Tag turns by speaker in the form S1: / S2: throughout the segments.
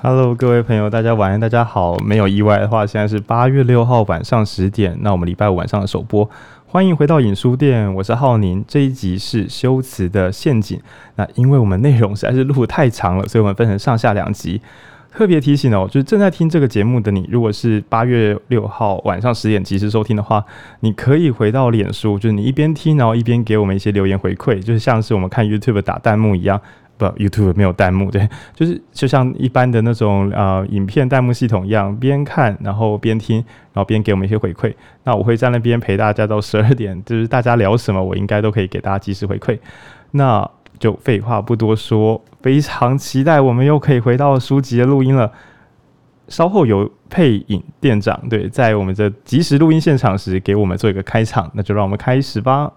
S1: Hello，各位朋友，大家晚安，大家好。没有意外的话，现在是八月六号晚上十点。那我们礼拜五晚上的首播，欢迎回到影书店，我是浩宁。这一集是修辞的陷阱。那因为我们内容实在是录太长了，所以我们分成上下两集。特别提醒哦，就是正在听这个节目的你，如果是八月六号晚上十点及时收听的话，你可以回到脸书，就是你一边听，然后一边给我们一些留言回馈，就是像是我们看 YouTube 打弹幕一样。不，YouTube 没有弹幕，对，就是就像一般的那种呃影片弹幕系统一样，边看然后边听，然后边给我们一些回馈。那我会在那边陪大家到十二点，就是大家聊什么，我应该都可以给大家及时回馈。那就废话不多说，非常期待我们又可以回到书籍的录音了。稍后有配影店长对，在我们的即时录音现场时给我们做一个开场，那就让我们开始吧。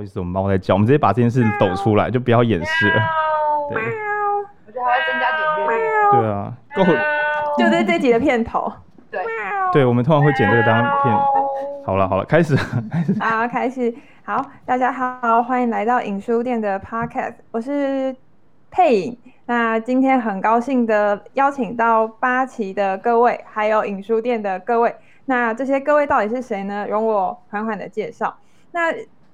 S1: 好意思，我们猫在叫，我们直接把这件事抖出来，就不要掩饰了。对，
S2: 我觉得还会增加点阅。
S1: 对啊，够。
S3: 就在这集的片头。
S2: 对。
S1: 对，我们通常会剪这个当片。好了好了，开始开始。
S3: 好，开始。好，大家好，欢迎来到影书店的 Podcast，我是佩影。那今天很高兴的邀请到八旗的各位，还有影书店的各位。那这些各位到底是谁呢？容我缓缓的介绍。那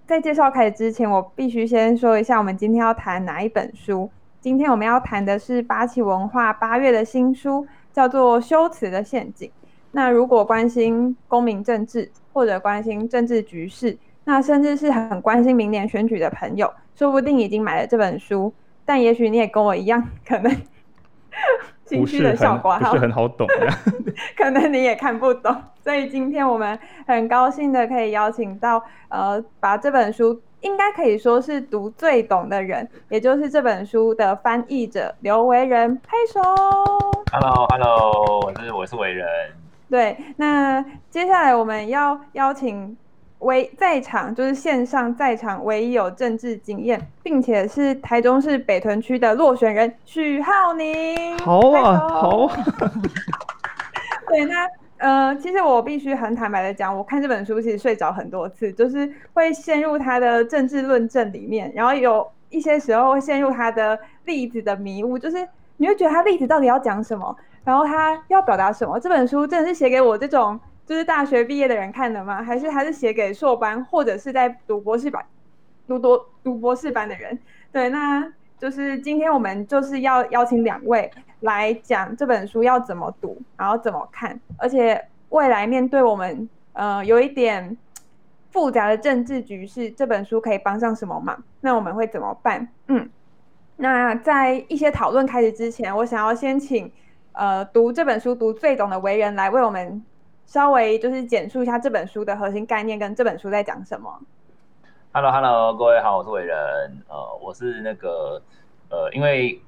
S3: 在介绍开始之前，我必须先说一下，我们今天要谈哪一本书。今天我们要谈的是八旗文化八月的新书，叫做《修辞的陷阱》。那如果关心公民政治，或者关心政治局势，那甚至是很关心明年选举的朋友，说不定已经买了这本书。但也许你也跟我一样，可能。情绪的效果
S1: 不是很好懂，
S3: 可能你也看不懂，所以今天我们很高兴的可以邀请到，呃，把这本书应该可以说是读最懂的人，也就是这本书的翻译者刘为仁，拍手。
S4: Hello，Hello，我是我是为仁。
S3: 对，那接下来我们要邀请。唯在场就是线上在场唯一有政治经验，并且是台中市北屯区的落选人许浩宁。
S1: 好啊，好。
S3: 对，那呃，其实我必须很坦白的讲，我看这本书其实睡着很多次，就是会陷入他的政治论证里面，然后有一些时候会陷入他的例子的迷雾，就是你会觉得他例子到底要讲什么，然后他要表达什么。这本书真的是写给我这种。就是大学毕业的人看的吗？还是还是写给硕班或者是在读博士班、读多读博士班的人？对，那就是今天我们就是要邀请两位来讲这本书要怎么读，然后怎么看，而且未来面对我们呃有一点复杂的政治局势，这本书可以帮上什么忙？那我们会怎么办？嗯，那在一些讨论开始之前，我想要先请呃读这本书读最懂的为人来为我们。稍微就是简述一下这本书的核心概念跟这本书在讲什么。
S4: Hello，Hello，各位好，我是伟人。呃，我是那个呃，因为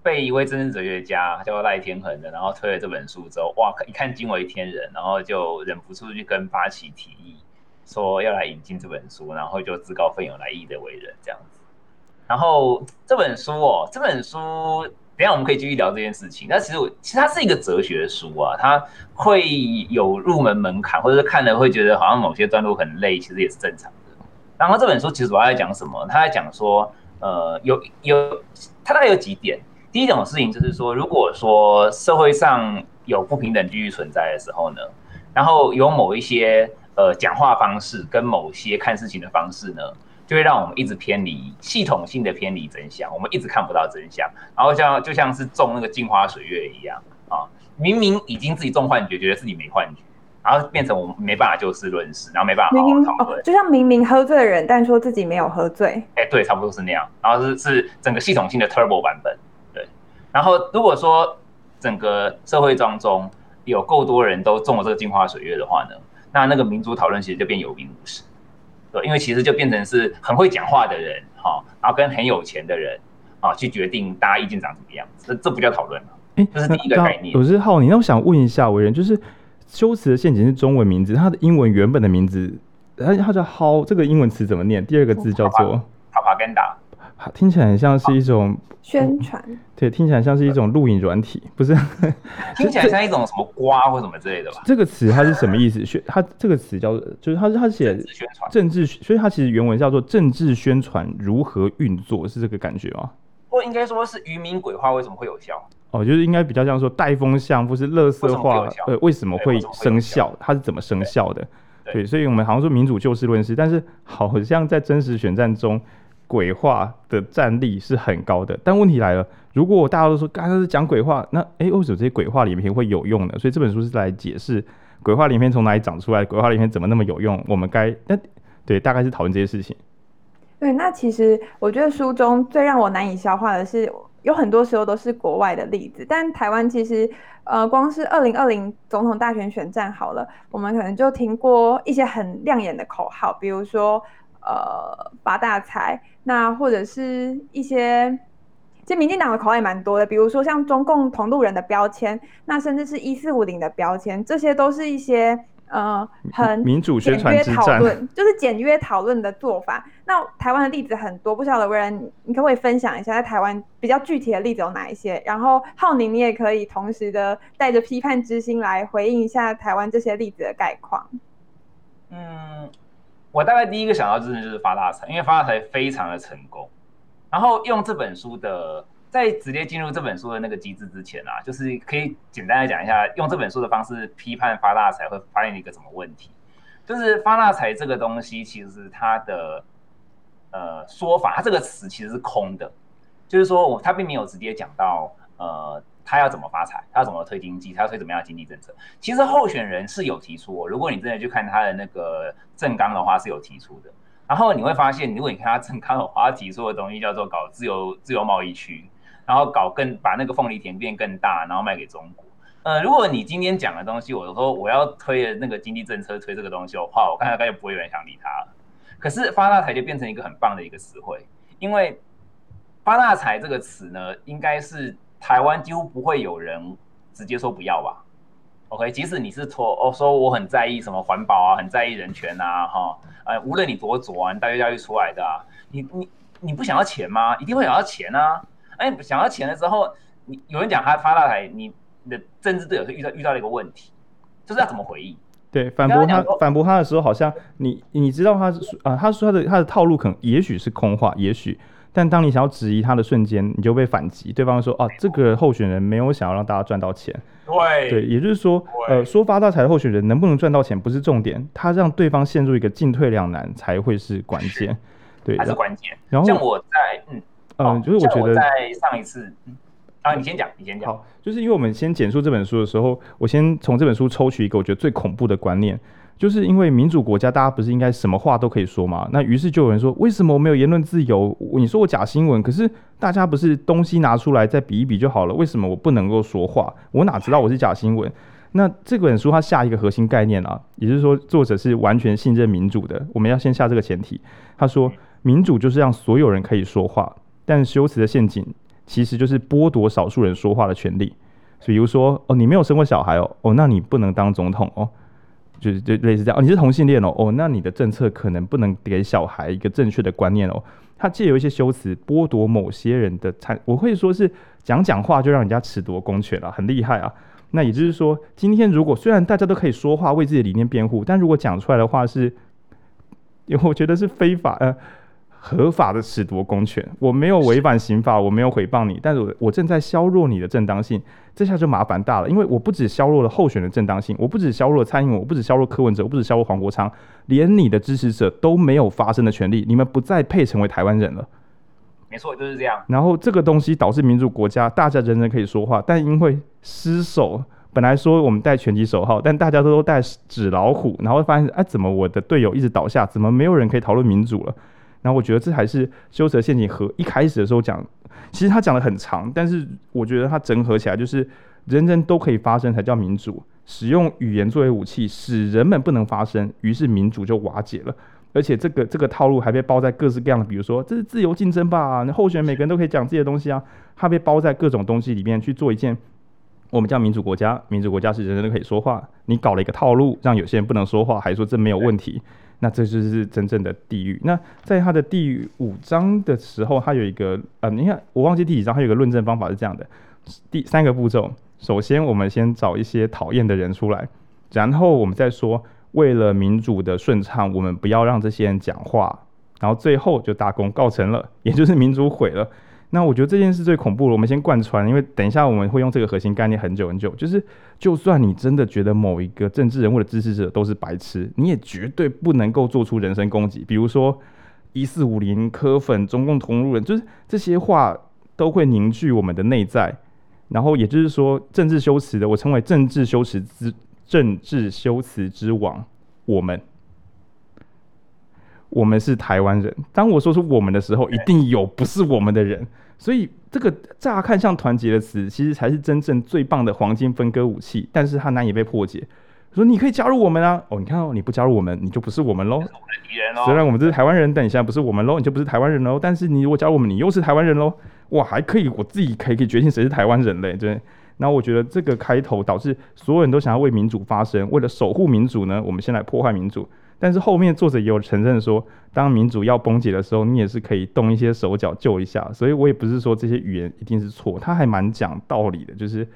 S4: 被一位政治哲学家叫赖天恒的，然后推了这本书之后，哇，一看惊为天人，然后就忍不住去跟八旗提议说要来引进这本书，然后就自告奋勇来译的伟人这样子。然后这本书哦，这本书。等下我们可以继续聊这件事情。但其实我其实它是一个哲学书啊，它会有入门门槛，或者是看了会觉得好像某些段落很累，其实也是正常的。然后这本书其实主要在讲什么？他在讲说，呃，有有，他大概有几点。第一种事情就是说，如果说社会上有不平等继续存在的时候呢，然后有某一些呃讲话方式跟某些看事情的方式呢，就会让我们一直偏离系统性的偏离真相，我们一直看不到真相，然后像就像是中那个镜花水月一样啊，明明已经自己中幻觉，觉得自己没幻觉，然后变成我们没办法就事论事，然后没办法好好讨论，
S3: 哦，就像明明喝醉的人，但说自己没有喝醉，
S4: 哎，对，差不多是那样，然后是是整个系统性的 turbo 版本，对，然后如果说整个社会当中有够多人都中了这个镜花水月的话呢，那那个民主讨论其实就变有名无实。对，因为其实就变成是很会讲话的人，哈，然后跟很有钱的人，啊，去决定大家意见长什么样子，这这不叫讨论嘛，哎，这是第一个概念。
S1: 我是浩宁，那我想问一下伟人，就是修辞的陷阱是中文名字，它的英文原本的名字，它它叫 how，这个英文词怎么念？第二个字叫做
S4: propaganda，
S1: 听起来很像是一种
S3: 宣传，
S1: 对，听起来像是一种录影软体，不是？
S4: 听起来像一种什么瓜或什么之类的吧？
S1: 这个词它是什么意思？宣，它这个词叫做，就是它是它写
S4: 宣传
S1: 政治，所以它其实原文叫做政治宣传如何运作，是这个感觉吗？
S4: 或应该说是渔民鬼话为什么会有效？
S1: 哦，就是应该比较像说带风向或是垃圾话，呃，为什么会生效？它是怎么生效的？对，对，所以我们好像说民主就事论事，但是好像在真实选战中，鬼话的战力是很高的。但问题来了，如果大家都说刚才是讲鬼话，那哎，为什么这些鬼话连篇会有用呢？所以这本书是来解释鬼话连篇从哪里长出来，鬼话连篇怎么那么有用？我们该那对，大概是讨论这些事情。
S3: 对，那其实我觉得书中最让我难以消化的是，有很多时候都是国外的例子，但台湾其实。呃，光是二零二零总统大选选战好了，我们可能就听过一些很亮眼的口号，比如说呃发大财，那或者是一些，其实民进党的口号也蛮多的，比如说像中共同路人的标签，那甚至是一四五零的标签，这些都是一些。呃，很
S1: 民主宣传之战，
S3: 就是简约讨论的做法。那台湾的例子很多，不晓得唯仁，你可不可以分享一下在台湾比较具体的例子有哪一些？然后浩宁，你也可以同时的带着批判之心来回应一下台湾这些例子的概况。
S4: 嗯，我大概第一个想到就是就是发大财，因为发大财非常的成功。然后用这本书的。在直接进入这本书的那个机制之前啊，就是可以简单的讲一下，用这本书的方式批判发大财会发现一个什么问题？就是发大财这个东西，其实它的呃说法，它这个词其实是空的，就是说我它并没有直接讲到呃他要怎么发财，他要怎么推经济，他要推怎么样的经济政策。其实候选人是有提出，如果你真的去看他的那个政纲的话，是有提出的。然后你会发现，如果你看他政纲的话，他提出的东西叫做搞自由自由贸易区。然后搞更把那个凤梨田变更大，然后卖给中国。呃，如果你今天讲的东西，我说我要推的那个经济政策，推这个东西的话，我看大概就不会有人想理他了。可是发大财就变成一个很棒的一个词汇，因为发大财这个词呢，应该是台湾几乎不会有人直接说不要吧？OK，即使你是说哦，说我很在意什么环保啊，很在意人权啊，哈，呃，无论你多左啊，你大学教育出来的啊，你你你不想要钱吗？一定会想要钱啊。哎，想要钱的时候，你有人讲他发大财，你的政治队友是遇到遇到了一个问题，就是要怎么回应？
S1: 对，反驳他反驳他的时候，好像你你知道他是啊，他说他的他的套路可能也许是空话，也许，但当你想要质疑他的瞬间，你就被反击。对方说啊，这个候选人没有想要让大家赚到钱。
S4: 对
S1: 对，也就是说，呃，说发大财的候选人能不能赚到钱不是重点，他让对方陷入一个进退两难才会是关键。对，
S4: 还是关键。
S1: 然后
S4: 像我在嗯。
S1: 嗯，就是我觉得
S4: 在上一次，啊，你先讲，你先讲。
S1: 好，就是因为我们先简述这本书的时候，我先从这本书抽取一个我觉得最恐怖的观念，就是因为民主国家大家不是应该什么话都可以说吗？那于是就有人说，为什么我没有言论自由？你说我假新闻，可是大家不是东西拿出来再比一比就好了？为什么我不能够说话？我哪知道我是假新闻？那这本书它下一个核心概念啊，也就是说作者是完全信任民主的。我们要先下这个前提，他说民主就是让所有人可以说话。但修辞的陷阱其实就是剥夺少数人说话的权利，比如说哦，你没有生过小孩哦，哦，那你不能当总统哦，就是就类似这样哦，你是同性恋哦，哦，那你的政策可能不能给小孩一个正确的观念哦。他借由一些修辞剥夺某些人的参，我会说是讲讲话就让人家褫夺公权了，很厉害啊。那也就是说，今天如果虽然大家都可以说话为自己的理念辩护，但如果讲出来的话是，因 为我觉得是非法呃。合法的褫夺公权，我没有违反刑法，我没有诽谤你，但是我我正在削弱你的正当性，这下就麻烦大了，因为我不止削弱了候选的正当性，我不止削弱了蔡英文，我不止削弱柯文哲，我不止削弱黄国昌，连你的支持者都没有发声的权利，你们不再配成为台湾人了。
S4: 没错，就是这样。
S1: 然后这个东西导致民主国家大家人人可以说话，但因为失守，本来说我们带拳击手套，但大家都都戴纸老虎，然后发现哎，怎么我的队友一直倒下，怎么没有人可以讨论民主了？然后我觉得这还是修辞陷阱和一开始的时候讲，其实他讲的很长，但是我觉得他整合起来就是人人都可以发声才叫民主，使用语言作为武器使人们不能发声，于是民主就瓦解了。而且这个这个套路还被包在各式各样的，比如说这是自由竞争吧，那候选每个人都可以讲这些东西啊，他被包在各种东西里面去做一件我们叫民主国家，民主国家是人人都可以说话，你搞了一个套路让有些人不能说话，还说这没有问题。那这就是真正的地狱。那在他的第五章的时候，他有一个呃，你看我忘记第几章，他有一个论证方法是这样的：第三个步骤，首先我们先找一些讨厌的人出来，然后我们再说，为了民主的顺畅，我们不要让这些人讲话，然后最后就大功告成了，也就是民主毁了。那我觉得这件事最恐怖了。我们先贯穿，因为等一下我们会用这个核心概念很久很久。就是，就算你真的觉得某一个政治人物的支持者都是白痴，你也绝对不能够做出人身攻击。比如说一四五零科粉、中共同路人，就是这些话都会凝聚我们的内在。然后也就是说，政治修辞的，我称为政治修辞之政治修辞之王，我们。我们是台湾人。当我说出“我们”的时候，一定有不是我们的人。所以，这个乍看像团结的词，其实才是真正最棒的黄金分割武器。但是它难以被破解。说你可以加入我们啊！哦，你看哦，你不加入我们，你就不是我们喽。虽然我们这是台湾人，但你现在不是我们喽，你就不是台湾人喽。但是你如果加入我们，你又是台湾人喽。哇，还可以，我自己可以可以决定谁是台湾人嘞。对。那我觉得这个开头导致所有人都想要为民主发声，为了守护民主呢，我们先来破坏民主。但是后面作者也有承认说，当民主要崩解的时候，你也是可以动一些手脚救一下。所以我也不是说这些语言一定是错，他还蛮讲道理的。就是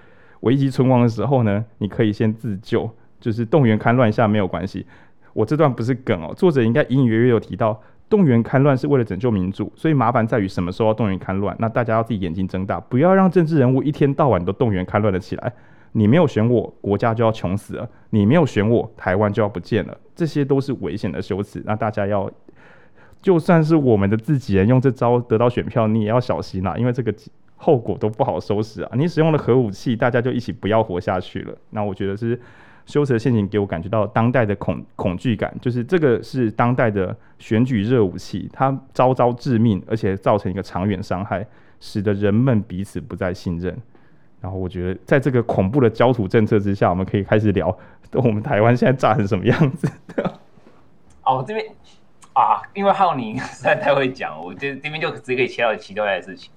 S1: 危急存亡的时候呢，你可以先自救，就是动员戡乱一下没有关系。我这段不是梗哦，作者应该隐隐约约有提到，动员戡乱是为了拯救民主，所以麻烦在于什么时候要动员戡乱。那大家要自己眼睛睁大，不要让政治人物一天到晚都动员戡乱了起来。你没有选我，国家就要穷死了；你没有选我，台湾就要不见了。这些都是危险的修辞，那大家要，就算是我们的自己人用这招得到选票，你也要小心啦，因为这个后果都不好收拾啊！你使用了核武器，大家就一起不要活下去了。那我觉得是修辞的陷阱，给我感觉到当代的恐恐惧感，就是这个是当代的选举热武器，它招招致命，而且造成一个长远伤害，使得人们彼此不再信任。然后我觉得，在这个恐怖的焦土政策之下，我们可以开始聊我们台湾现在炸成什么样子。
S4: 哦，这边啊，因为浩宁 实在太会讲，我这这边就直接可以切到其他的事情。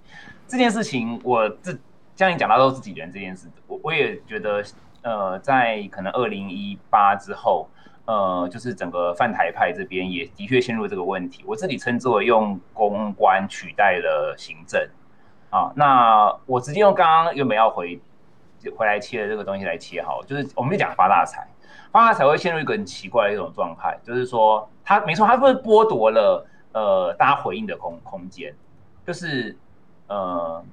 S4: 这件事情，我这像你讲到都是自己人这件事，我我也觉得，呃，在可能二零一八之后，呃，就是整个泛台派这边也的确陷入这个问题。我自己称之为用公关取代了行政。啊，那我直接用刚刚原本要回回来切的这个东西来切好，就是我们就讲发大财，发大财会陷入一个很奇怪的一种状态，就是说他没错，他会剥夺了呃大家回应的空空间，就是呃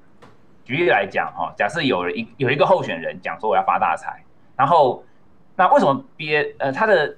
S4: 举例来讲哈，假设有一有一个候选人讲说我要发大财，然后那为什么别呃他的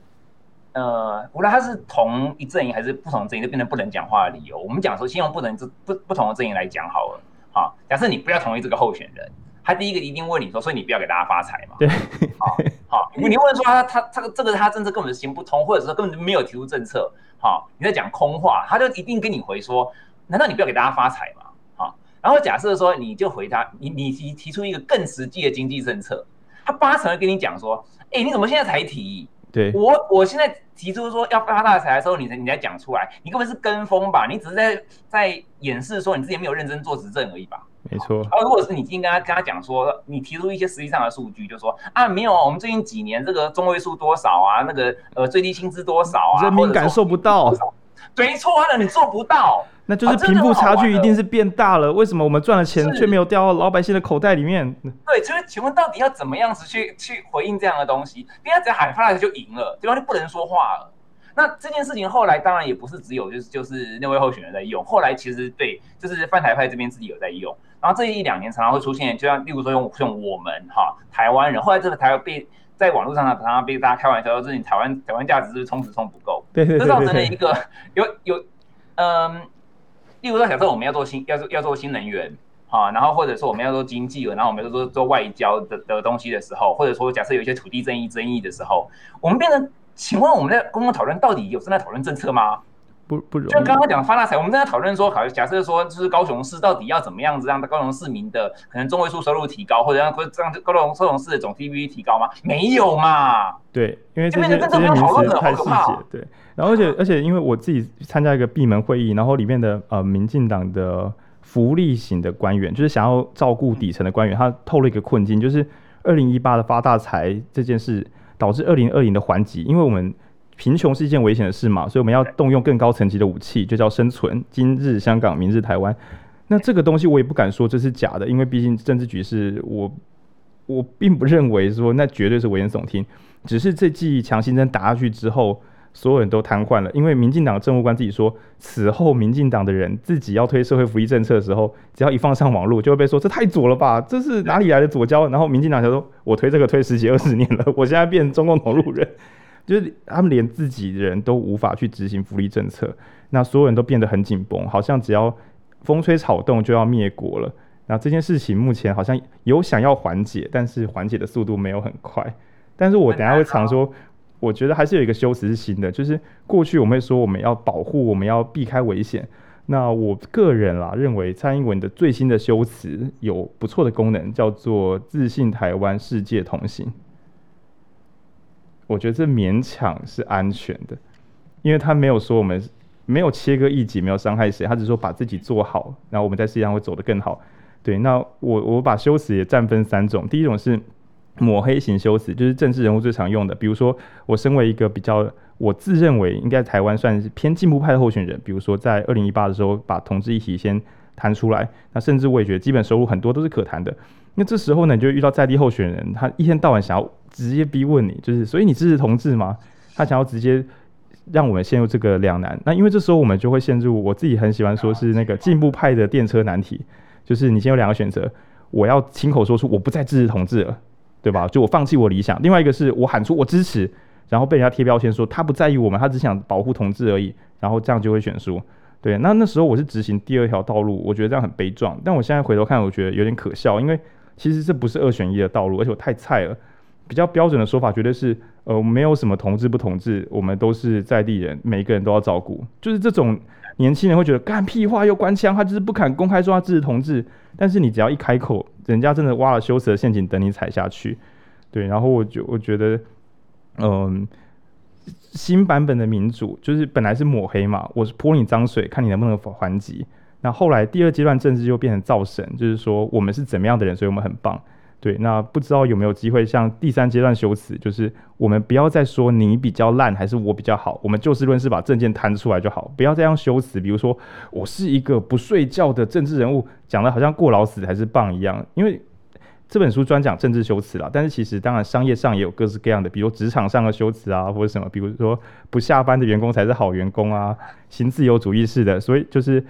S4: 呃无论他是同一阵营还是不同阵营，就变成不能讲话的理由，我们讲说先用不能不不不同的阵营来讲好了。好，假设你不要同意这个候选人，他第一个一定问你说，所以你不要给大家发财嘛？
S1: 对，
S4: 好，好，你问说他他这个这个他政策根本行不通，或者说根本就没有提出政策，好，你在讲空话，他就一定跟你回说，难道你不要给大家发财吗？好，然后假设说你就回他，你你提提出一个更实际的经济政策，他八成会跟你讲说，哎，你怎么现在才提？
S1: 对，
S4: 我我现在提出说要发大财的时候，你才你才讲出来，你根本是跟风吧？你只是在在掩饰说你自己没有认真做执政而已吧？
S1: 没错。
S4: 啊如果是你今天跟他跟他讲说，你提出一些实际上的数据，就说啊没有，我们最近几年这个中位数多少啊，那个呃最低薪资多少啊，
S1: 人民感受不到。
S4: 没错，那你做不到。
S1: 那就是贫富差距一定是变大了，为什么我们赚了钱却没有掉到老百姓的口袋里面？
S4: 对，就是请问到底要怎么样子去去回应这样的东西？因为只要喊发大财就赢了，对方？就不能说话了。那这件事情后来当然也不是只有就是就是那位候选人在用，后来其实对，就是泛台派这边自己有在用。然后这一两年常常会出现，就像例如说用用我们哈台湾人，后来这个台湾被在网络上常常被大家开玩笑说，就是你台湾台湾价值是不是充值充不够？
S1: 对对对，对，
S4: 这造成了一个有有嗯。例如说，假设我们要做新，要做要做新能源，啊，然后或者说我们要做经济了，然后我们要做做外交的的东西的时候，或者说假设有一些土地争议争议的时候，我们变成，请问我们在公共讨论到底有正在讨论政策吗？
S1: 不不容易。
S4: 就刚刚讲发大财，我们正在讨论说，好，假设说就是高雄市到底要怎么样子让高雄市民的可能中位数收入提高，或者让让高雄高雄市的总 GDP 提高吗？没有嘛。
S1: 对，因为这些这些名词太细节，对。然后而且而且，因为我自己参加一个闭门会议，然后里面的呃民进党的福利型的官员，就是想要照顾底层的官员，他透露一个困境，就是二零一八的发大财这件事导致二零二零的缓急，因为我们贫穷是一件危险的事嘛，所以我们要动用更高层级的武器，就叫生存。今日香港，明日台湾。那这个东西我也不敢说这是假的，因为毕竟政治局势，我我并不认为说那绝对是危言耸听。只是这剂强心针打下去之后，所有人都瘫痪了。因为民进党的政务官自己说，此后民进党的人自己要推社会福利政策的时候，只要一放上网络，就会被说这太左了吧？这是哪里来的左胶？然后民进党就说，我推这个推十几二十 年了，我现在变中共同路人，就是他们连自己的人都无法去执行福利政策，那所有人都变得很紧绷，好像只要风吹草动就要灭国了。那这件事情目前好像有想要缓解，但是缓解的速度没有很快。但是我等下会常说，我觉得还是有一个修辞是新的，就是过去我们会说我们要保护，我们要避开危险。那我个人啦认为蔡英文的最新的修辞有不错的功能，叫做自信台湾，世界同行。我觉得这勉强是安全的，因为他没有说我们没有切割异己，没有伤害谁，他只是说把自己做好，然后我们在世界上会走得更好。对，那我我把修辞也占分三种，第一种是。抹黑型修辞就是政治人物最常用的，比如说我身为一个比较，我自认为应该台湾算是偏进步派的候选人，比如说在二零一八的时候把同志议题先谈出来，那甚至我也觉得基本收入很多都是可谈的。那这时候呢，你就遇到在地候选人，他一天到晚想要直接逼问你，就是所以你支持同志吗？他想要直接让我们陷入这个两难。那因为这时候我们就会陷入我自己很喜欢说是那个进步派的电车难题，就是你先有两个选择，我要亲口说出我不再支持同志了。对吧？就我放弃我理想，另外一个是我喊出我支持，然后被人家贴标签说他不在意我们，他只想保护同志而已，然后这样就会选输。对，那那时候我是执行第二条道路，我觉得这样很悲壮。但我现在回头看，我觉得有点可笑，因为其实这不是二选一的道路，而且我太菜了。比较标准的说法绝对是，呃，没有什么同志不同志，我们都是在地人，每一个人都要照顾。就是这种年轻人会觉得干屁话又官腔，他就是不敢公开说他支持同志，但是你只要一开口，人家真的挖了羞耻的陷阱等你踩下去。对，然后我就我觉得，嗯、新版本的民主就是本来是抹黑嘛，我是泼你脏水，看你能不能还击。那后来第二阶段政治就变成造神，就是说我们是怎么样的人，所以我们很棒。对，那不知道有没有机会像第三阶段修辞，就是我们不要再说你比较烂还是我比较好，我们就事论事把政见摊出来就好，不要再用修辞，比如说我是一个不睡觉的政治人物，讲的好像过劳死还是棒一样。因为这本书专讲政治修辞啦，但是其实当然商业上也有各式各样的，比如职场上的修辞啊，或者什么，比如说不下班的员工才是好员工啊，行自由主义式的，所以就是。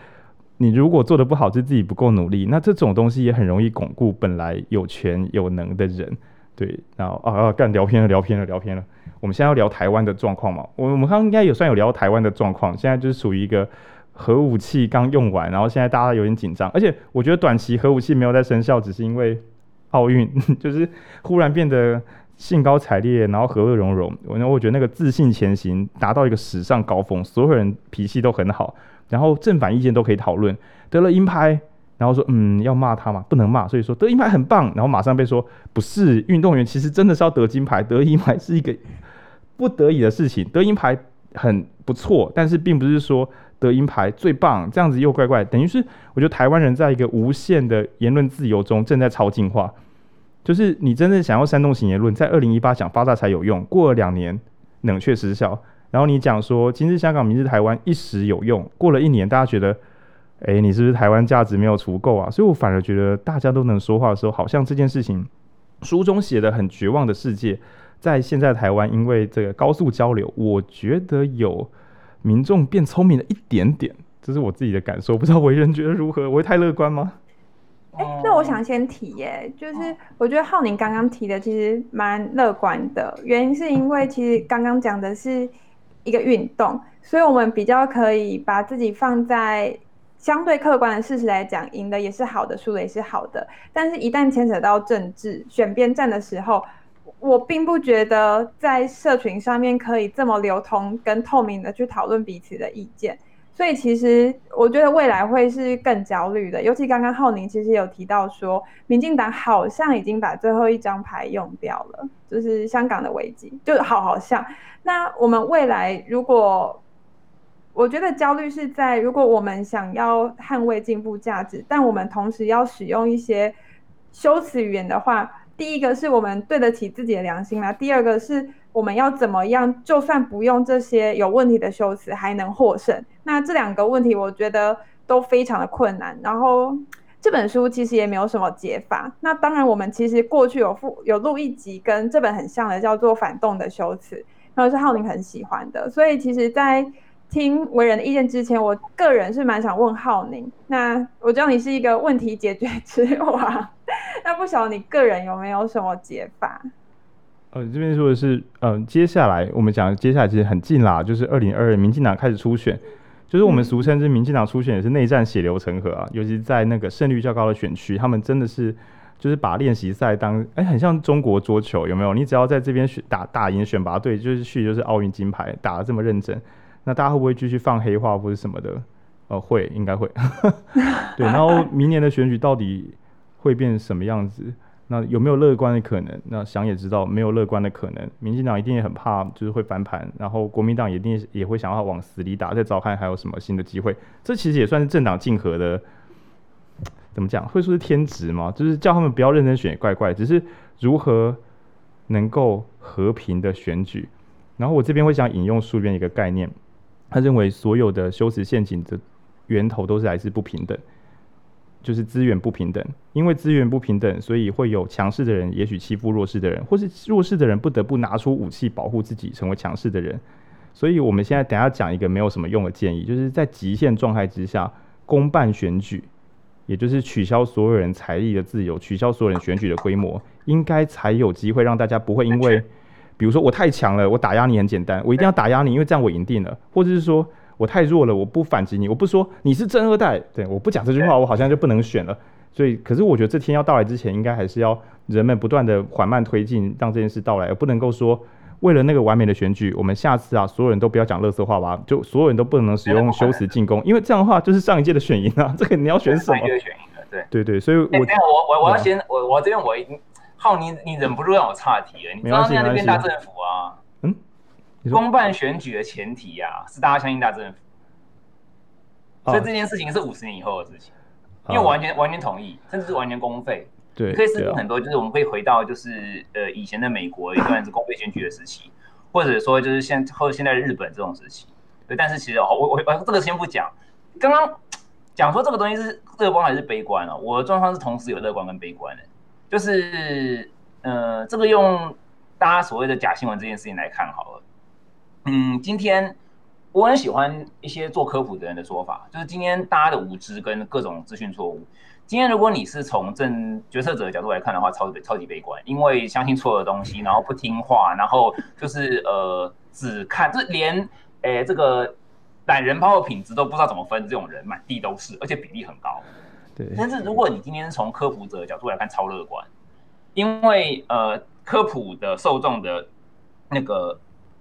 S1: 你如果做的不好，是自己不够努力，那这种东西也很容易巩固本来有权有能的人，对，然后啊啊，干聊偏了，聊偏了，聊偏了。我们现在要聊台湾的状况嘛？我我们刚刚应该也算有聊台湾的状况，现在就是属于一个核武器刚用完，然后现在大家有点紧张，而且我觉得短期核武器没有在生效，只是因为奥运 就是忽然变得兴高采烈，然后和乐融融。我我觉得那个自信前行达到一个史上高峰，所有人脾气都很好。然后正反意见都可以讨论，得了银牌，然后说嗯要骂他嘛，不能骂，所以说得银牌很棒，然后马上被说不是运动员，其实真的是要得金牌，得银牌是一个不得已的事情，得银牌很不错，但是并不是说得银牌最棒，这样子又怪怪，等于是我觉得台湾人在一个无限的言论自由中正在超进化，就是你真正想要煽动型言论，在二零一八讲发大财有用，过了两年冷却失效。然后你讲说今日香港，明日台湾，一时有用。过了一年，大家觉得，哎，你是不是台湾价值没有除够啊？所以我反而觉得大家都能说话的时候，好像这件事情，书中写的很绝望的世界，在现在台湾，因为这个高速交流，我觉得有民众变聪明了一点点，这是我自己的感受。不知道为人觉得如何？我会太乐观吗？
S3: 哎，那我想先提耶，就是我觉得浩宁刚刚提的其实蛮乐观的，原因是因为其实刚刚讲的是。一个运动，所以我们比较可以把自己放在相对客观的事实来讲，赢的也是好的，输的也是好的。但是，一旦牵扯到政治选边站的时候，我并不觉得在社群上面可以这么流通跟透明的去讨论彼此的意见。所以，其实我觉得未来会是更焦虑的。尤其刚刚浩宁其实有提到说，民进党好像已经把最后一张牌用掉了，就是香港的危机，就好好像。那我们未来如果，我觉得焦虑是在，如果我们想要捍卫进步价值，但我们同时要使用一些修辞语言的话，第一个是我们对得起自己的良心啦，第二个是我们要怎么样，就算不用这些有问题的修辞，还能获胜？那这两个问题，我觉得都非常的困难。然后这本书其实也没有什么解法。那当然，我们其实过去有附有录一集跟这本很像的，叫做《反动的修辞》，然后是浩宁很喜欢的。所以其实，在听唯仁的意见之前，我个人是蛮想问浩宁。那我知道你是一个问题解决之王，那不晓得你个人有没有什么解法？
S1: 呃，这边说的是，嗯、呃，接下来我们讲，接下来其实很近啦，就是二零二二民进党开始初选，就是我们俗称之民进党初选也是内战血流成河啊，嗯、尤其在那个胜率较高的选区，他们真的是就是把练习赛当，哎，很像中国桌球，有没有？你只要在这边选打打赢选拔队，就是去就是奥运金牌，打的这么认真，那大家会不会继续放黑话或者什么的？呃，会，应该会。对，然后明年的选举到底会变什么样子？那有没有乐观的可能？那想也知道没有乐观的可能。民进党一定也很怕，就是会翻盘，然后国民党一定也会想要往死里打，再找看还有什么新的机会。这其实也算是政党竞合的，怎么讲？会说是天职吗？就是叫他们不要认真选也怪怪。只是如何能够和平的选举？然后我这边会想引用书边一个概念，他认为所有的修辞陷阱的源头都是来自不平等。就是资源不平等，因为资源不平等，所以会有强势的人也许欺负弱势的人，或是弱势的人不得不拿出武器保护自己，成为强势的人。所以我们现在等下讲一个没有什么用的建议，就是在极限状态之下公办选举，也就是取消所有人财力的自由，取消所有人选举的规模，应该才有机会让大家不会因为，比如说我太强了，我打压你很简单，我一定要打压你，因为这样我赢定了，或者是说。我太弱了，我不反击你，我不说你是正二代，对，我不讲这句话，我好像就不能选了。所以，可是我觉得这天要到来之前，应该还是要人们不断的缓慢推进，让这件事到来，而不能够说为了那个完美的选举，我们下次啊，所有人都不要讲垃圾话吧，就所有人都不能使用修辞进攻，因为这样的话就是上一届的选赢啊，这个你要选什么？
S4: 选赢了，对
S1: 对对，所以我，我、
S4: 欸、我我我要先，嗯、我我这边我已经浩你你忍不住让我岔题了，你知道现在那边大政府啊，嗯，公办选举的前提呀、啊、是大家相信大政府。所以这件事情是五十年以后的事情，因为我完全完全同意，甚至是完全公费。对，可以实行很多，就是我们可以回到就是呃以前的美国一段是公费选举的时期，或者说就是现或者现在的日本这种时期。对，但是其实我我我这个先不讲，刚刚讲说这个东西是乐观还是悲观啊？我的状况是同时有乐观跟悲观的，就是呃这个用大家所谓的假新闻这件事情来看好了，嗯，今天。我很喜欢一些做科普的人的说法，就是今天大家的无知跟各种资讯错误。今天如果你是从政决策者的角度来看的话，超级超级悲观，因为相信错的东西，然后不听话，然后就是呃只看，就连诶、欸、这个懒人包的品质都不知道怎么分，这种人满地都是，而且比例很高。对。但是如果你今天从科普者的角度来看，超乐观，因为呃科普的受众的那个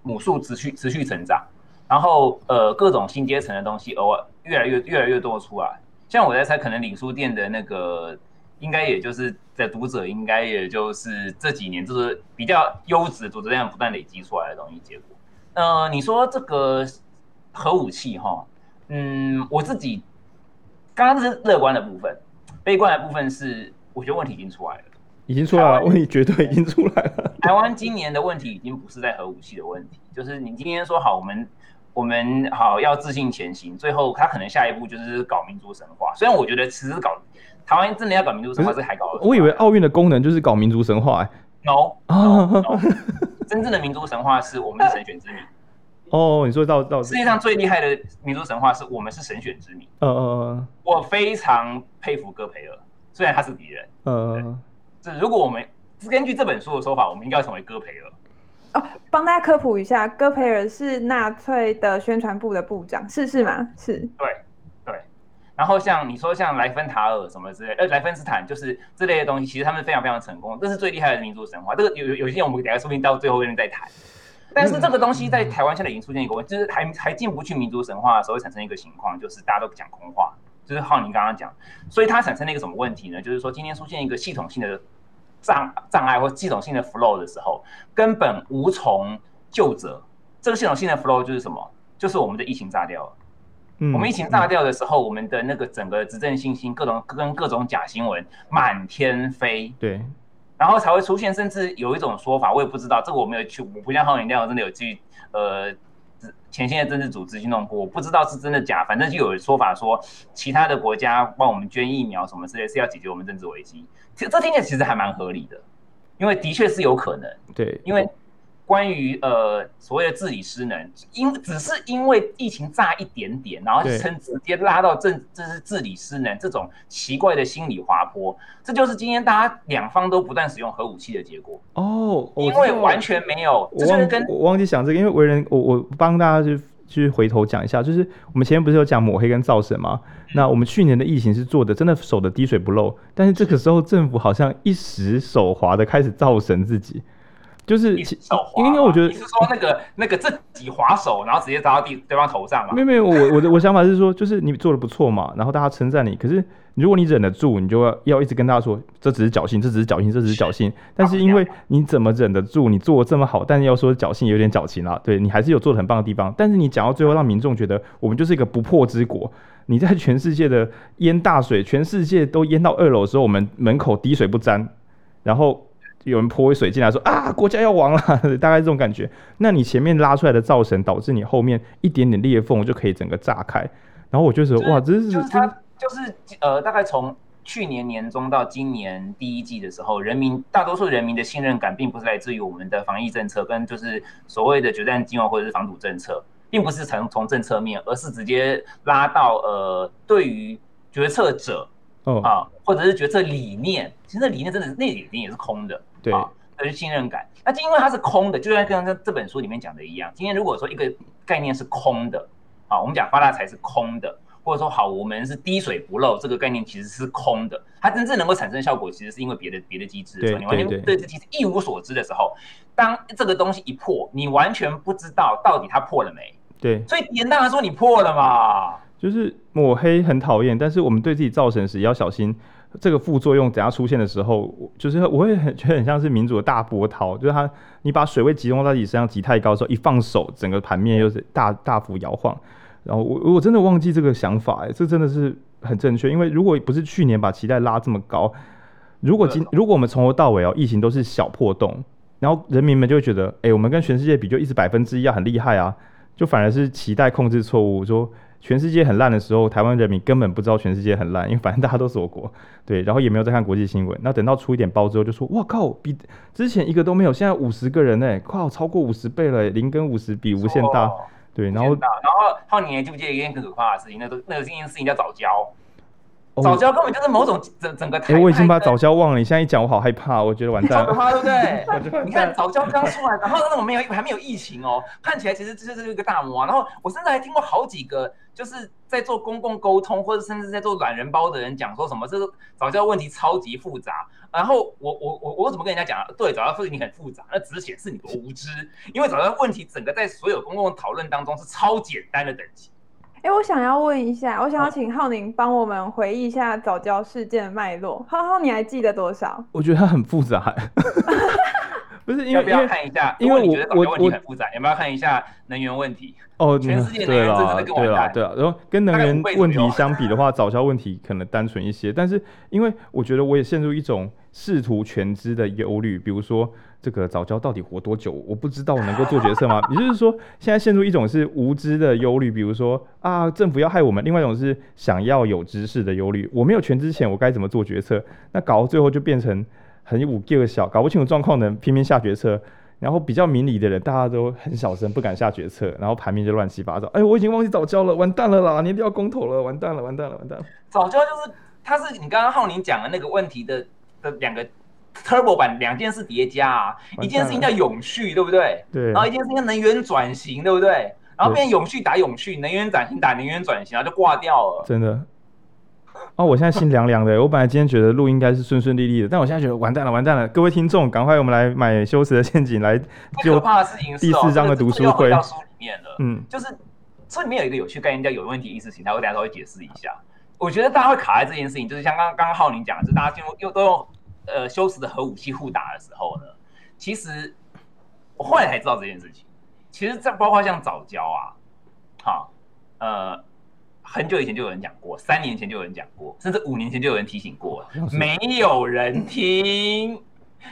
S4: 母数持续持续成长。然后，呃，各种新阶层的东西，偶尔越来越越来越多出来。像我在猜，可能领书店的那个，应该也就是的读者，应该也就是这几年就是比较优质的读者量不断累积出来的东西。结果，呃，你说这个核武器哈，嗯，我自己刚刚是乐观的部分，悲观的部分是，我觉得问题已经出来了，
S1: 已经出来了，问题绝对已经出来了。
S4: 台湾今年的问题已经不是在核武器的问题，就是你今天说好我们。我们好要自信前行，最后他可能下一步就是搞民族神话。虽然我觉得其实搞台湾真的要搞民族神话是还搞，
S1: 我以为奥运的功能就是搞民族神话、欸。
S4: No，, no, no 真正的民族神话是我们是神选之民。
S1: 哦，你说到到
S4: 世界上最厉害的民族神话是我们是神选之民。
S1: 嗯嗯嗯，
S4: 我非常佩服戈培尔，虽然他是敌人。嗯嗯，这如果我们是根据这本书的说法，我们应该要成为戈培尔。
S3: 哦，帮大家科普一下，戈培尔是纳粹的宣传部的部长，是是吗？是。
S4: 对对。然后像你说像莱芬塔尔什么之类，呃，莱芬斯坦就是这类的东西，其实他们非常非常成功，这是最厉害的民族神话。这个有有有些我们等下说不定到最后面再谈。但是这个东西在台湾现在已经出现一个问题，就是还还进不去民族神话的时候，会产生一个情况，就是大家都讲空话，就是浩宁刚刚讲，所以它产生了一个什么问题呢？就是说今天出现一个系统性的。障障碍或系统性的 flow 的时候，根本无从救责。这个系统性的 flow 就是什么？就是我们的疫情炸掉了。嗯，我们疫情炸掉的时候，嗯、我们的那个整个执政信心，各种跟各种假新闻满天飞。
S1: 对，
S4: 然后才会出现，甚至有一种说法，我也不知道，这个我没有去，我不像浩年那样真的有去呃前线的政治组织去弄过，我不知道是真的假，反正就有说法说其他的国家帮我们捐疫苗什么之类，是要解决我们政治危机。其实这听起来其实还蛮合理的，因为的确是有可能，
S1: 对，
S4: 因为。关于呃所谓的治理失能，因只是因为疫情炸一点点，然后称直接拉到政，这是治理失能这种奇怪的心理滑坡，这就是今天大家两方都不断使用核武器的结果
S1: 哦。
S4: 因为完全没有，
S1: 我忘跟我忘记想这个，因为为人，我我帮大家去去回头讲一下，就是我们前面不是有讲抹黑跟造神吗？嗯、那我们去年的疫情是做的真的守的滴水不漏，但是这个时候政府好像一时手滑的开始造神自己。就是，因为我觉得你
S4: 是说那个那个自己滑手，然后直接砸到地对方头上嘛？
S1: 没有没有，我我的我想法是说，就是你做的不错嘛，然后大家称赞你。可是如果你忍得住，你就要要一直跟大家说，这只是侥幸，这只是侥幸，这只是侥幸。但是因为你怎么忍得住？你做的这么好，但是要说侥幸有点矫情啦。对，你还是有做的很棒的地方。但是你讲到最后，让民众觉得我们就是一个不破之国。你在全世界的淹大水，全世界都淹到二楼的时候，我们门口滴水不沾，然后。有人泼水进来说啊，国家要亡了，大概这种感觉。那你前面拉出来的造神，导致你后面一点点裂缝就可以整个炸开。然后我就说，哇，这是
S4: 就是他就是呃，大概从去年年中到今年第一季的时候，人民大多数人民的信任感，并不是来自于我们的防疫政策跟就是所谓的决战计划或者是防堵政策，并不是从从政策面，而是直接拉到呃，对于决策者。
S1: 哦
S4: 啊，或者是决策理念，其实那理念真的是那理念也是空的，
S1: 对，
S4: 啊，那是信任感。那就因为它是空的，就像刚刚这本书里面讲的一样，今天如果说一个概念是空的，啊，我们讲发大财是空的，或者说好，我们是滴水不漏，这个概念其实是空的，它真正能够产生效果，其实是因为别的别的机制的时候，你完全对这机制一无所知的时候，当这个东西一破，你完全不知道到底它破了没，
S1: 对，
S4: 所以严当然说你破了嘛。
S1: 就是抹黑很讨厌，但是我们对自己造成时也要小心，这个副作用等下出现的时候，就是我会很觉得很像是民主的大波涛，就是它你把水位集中到自己身上挤太高的时候，一放手，整个盘面又是大大幅摇晃。然后我我真的忘记这个想法，哎，这真的是很正确，因为如果不是去年把期待拉这么高，如果今如果我们从头到尾哦，疫情都是小破洞，然后人民们就会觉得，哎，我们跟全世界比就一直百分之一啊，很厉害啊，就反而是期待控制错误，说。全世界很烂的时候，台湾人民根本不知道全世界很烂，因为反正大家都锁国，对，然后也没有在看国际新闻。那等到出一点包之后，就说哇靠，比之前一个都没有，现在五十个人哎，靠，超过五十倍了，零跟五十比无限大，对，然后然
S4: 后浩年记不记得一件更可怕的事情？那都那个一件事情叫藻礁。藻礁根本就是某种整整个台，
S1: 哎，我已经把早教忘了。你现在一讲，我好害怕，我觉得完蛋了。
S4: 可怕，对不对？你看早教刚出来，然后那种没有还没有疫情哦，看起来其实这就是一个大魔王。然后我甚至还听过好几个，就是在做公共沟通或者甚至在做懒人包的人讲说什么这个早教问题超级复杂。然后我我我我怎么跟人家讲？对，早教问题很复杂，那只是显示你多无知。因为早教问题整个在所有公共讨论当中是超简单的等级。
S3: 哎，我想要问一下，我想要请浩宁帮我们回忆一下早教事件的脉络。浩浩，你还记得多少？
S1: 我觉得它很复杂，不是因为要
S4: 不要看一下？因为你觉得早教问题很复杂，要不要看一下能源问题？
S1: 哦，
S4: 全世界能源真的更完蛋。
S1: 对啊，然后跟能源问题相比的话，早教问题可能单纯一些。但是因为我觉得我也陷入一种试图全知的忧虑，比如说。这个早教到底活多久？我不知道我能够做决策吗？也就是说，现在陷入一种是无知的忧虑，比如说啊，政府要害我们；另外一种是想要有知识的忧虑。我没有全知前，我该怎么做决策？那搞到最后就变成很五个小，搞不清楚状况的人拼命下决策，然后比较明理的人大家都很小声，不敢下决策，然后盘面就乱七八糟。哎，我已经忘记早教了，完蛋了啦！年底要公投了，完蛋了，完蛋了，完蛋了。
S4: 早教就是它是你刚刚浩宁讲的那个问题的的两个。Turbo 版两件事叠加啊，一件事情叫永续，对不对？
S1: 对。
S4: 然后一件事情叫能源转型，对不对？然后变永续打永续，能源转型打能源转型，然后就挂掉了。
S1: 真的。哦，我现在心凉凉的。我本来今天觉得录应该是顺顺利利的，但我现在觉得完蛋了，完蛋了。各位听众，赶快我们来买修辞的陷阱来。
S4: 最可怕的事情是、哦、
S1: 第四章的读书会。
S4: 书里面了。嗯。就是这里面有一个有趣概念叫有问题意识形态，我等下稍微解释一下。我觉得大家会卡在这件事情，就是像刚刚刚刚浩宁讲的，就是大家进入又都用。呃，修辞的核武器互打的时候呢，其实我后来才知道这件事情。其实，这包括像早教啊，好，呃，很久以前就有人讲过，三年前就有人讲过，甚至五年前就有人提醒过，没有人听。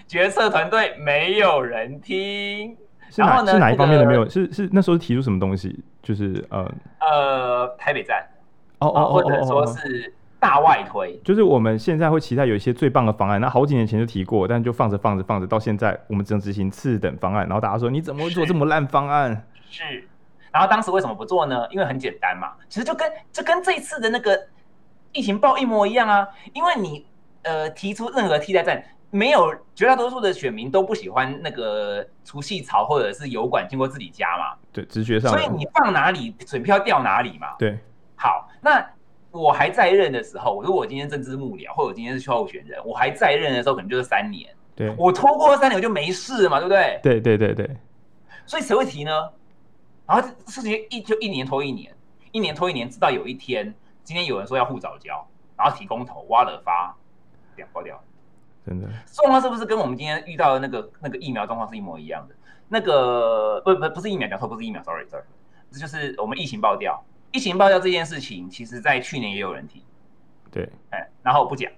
S4: 决策团队没有人听。
S1: 是哪
S4: 然后呢
S1: 是哪一方面的没有？
S4: 这个
S1: 是是那时候提出什么东西？就是呃
S4: 呃，台北站，
S1: 哦哦
S4: 或者
S1: 哦哦，
S4: 说是大外推。
S1: 就是我们现在会期待有一些最棒的方案，那好几年前就提过，但就放着放着放着，到现在我们只能执行次等方案，然后大家说你怎么会做这么烂方案？
S4: 是，然后当时为什么不做呢？因为很简单嘛，其实就跟就跟这一次的那个疫情报一模一样啊，因为你呃提出任何替代站。没有，绝大多数的选民都不喜欢那个除夕潮或者是油管经过自己家嘛。
S1: 对，直觉上。
S4: 所以你放哪里，选票掉哪里嘛。
S1: 对。
S4: 好，那我还在任的时候，如果我今天政治幕僚，或者我今天是区候选人，我还在任的时候，可能就是三年。
S1: 对。
S4: 我拖过三年，我就没事嘛，对不对？
S1: 对对对对。
S4: 所以谁会提呢？然后事情一就一年拖一年，一年拖一年，直到有一天，今天有人说要护藻礁，然后提公投，挖了发，两爆掉。
S1: 真的
S4: 状况是不是跟我们今天遇到的那个那个疫苗状况是一模一样的？那个不不不是疫苗，讲错不是疫苗，sorry sorry，这就是我们疫情爆掉。疫情爆掉这件事情，其实在去年也有人提，
S1: 对，
S4: 哎，然后我不讲，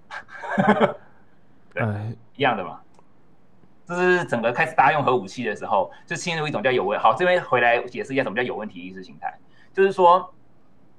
S4: 对，唉一样的嘛。这是整个开始大家用核武器的时候，就进入一种叫有问。好，这边回来解释一下什么叫有问题意识形态，就是说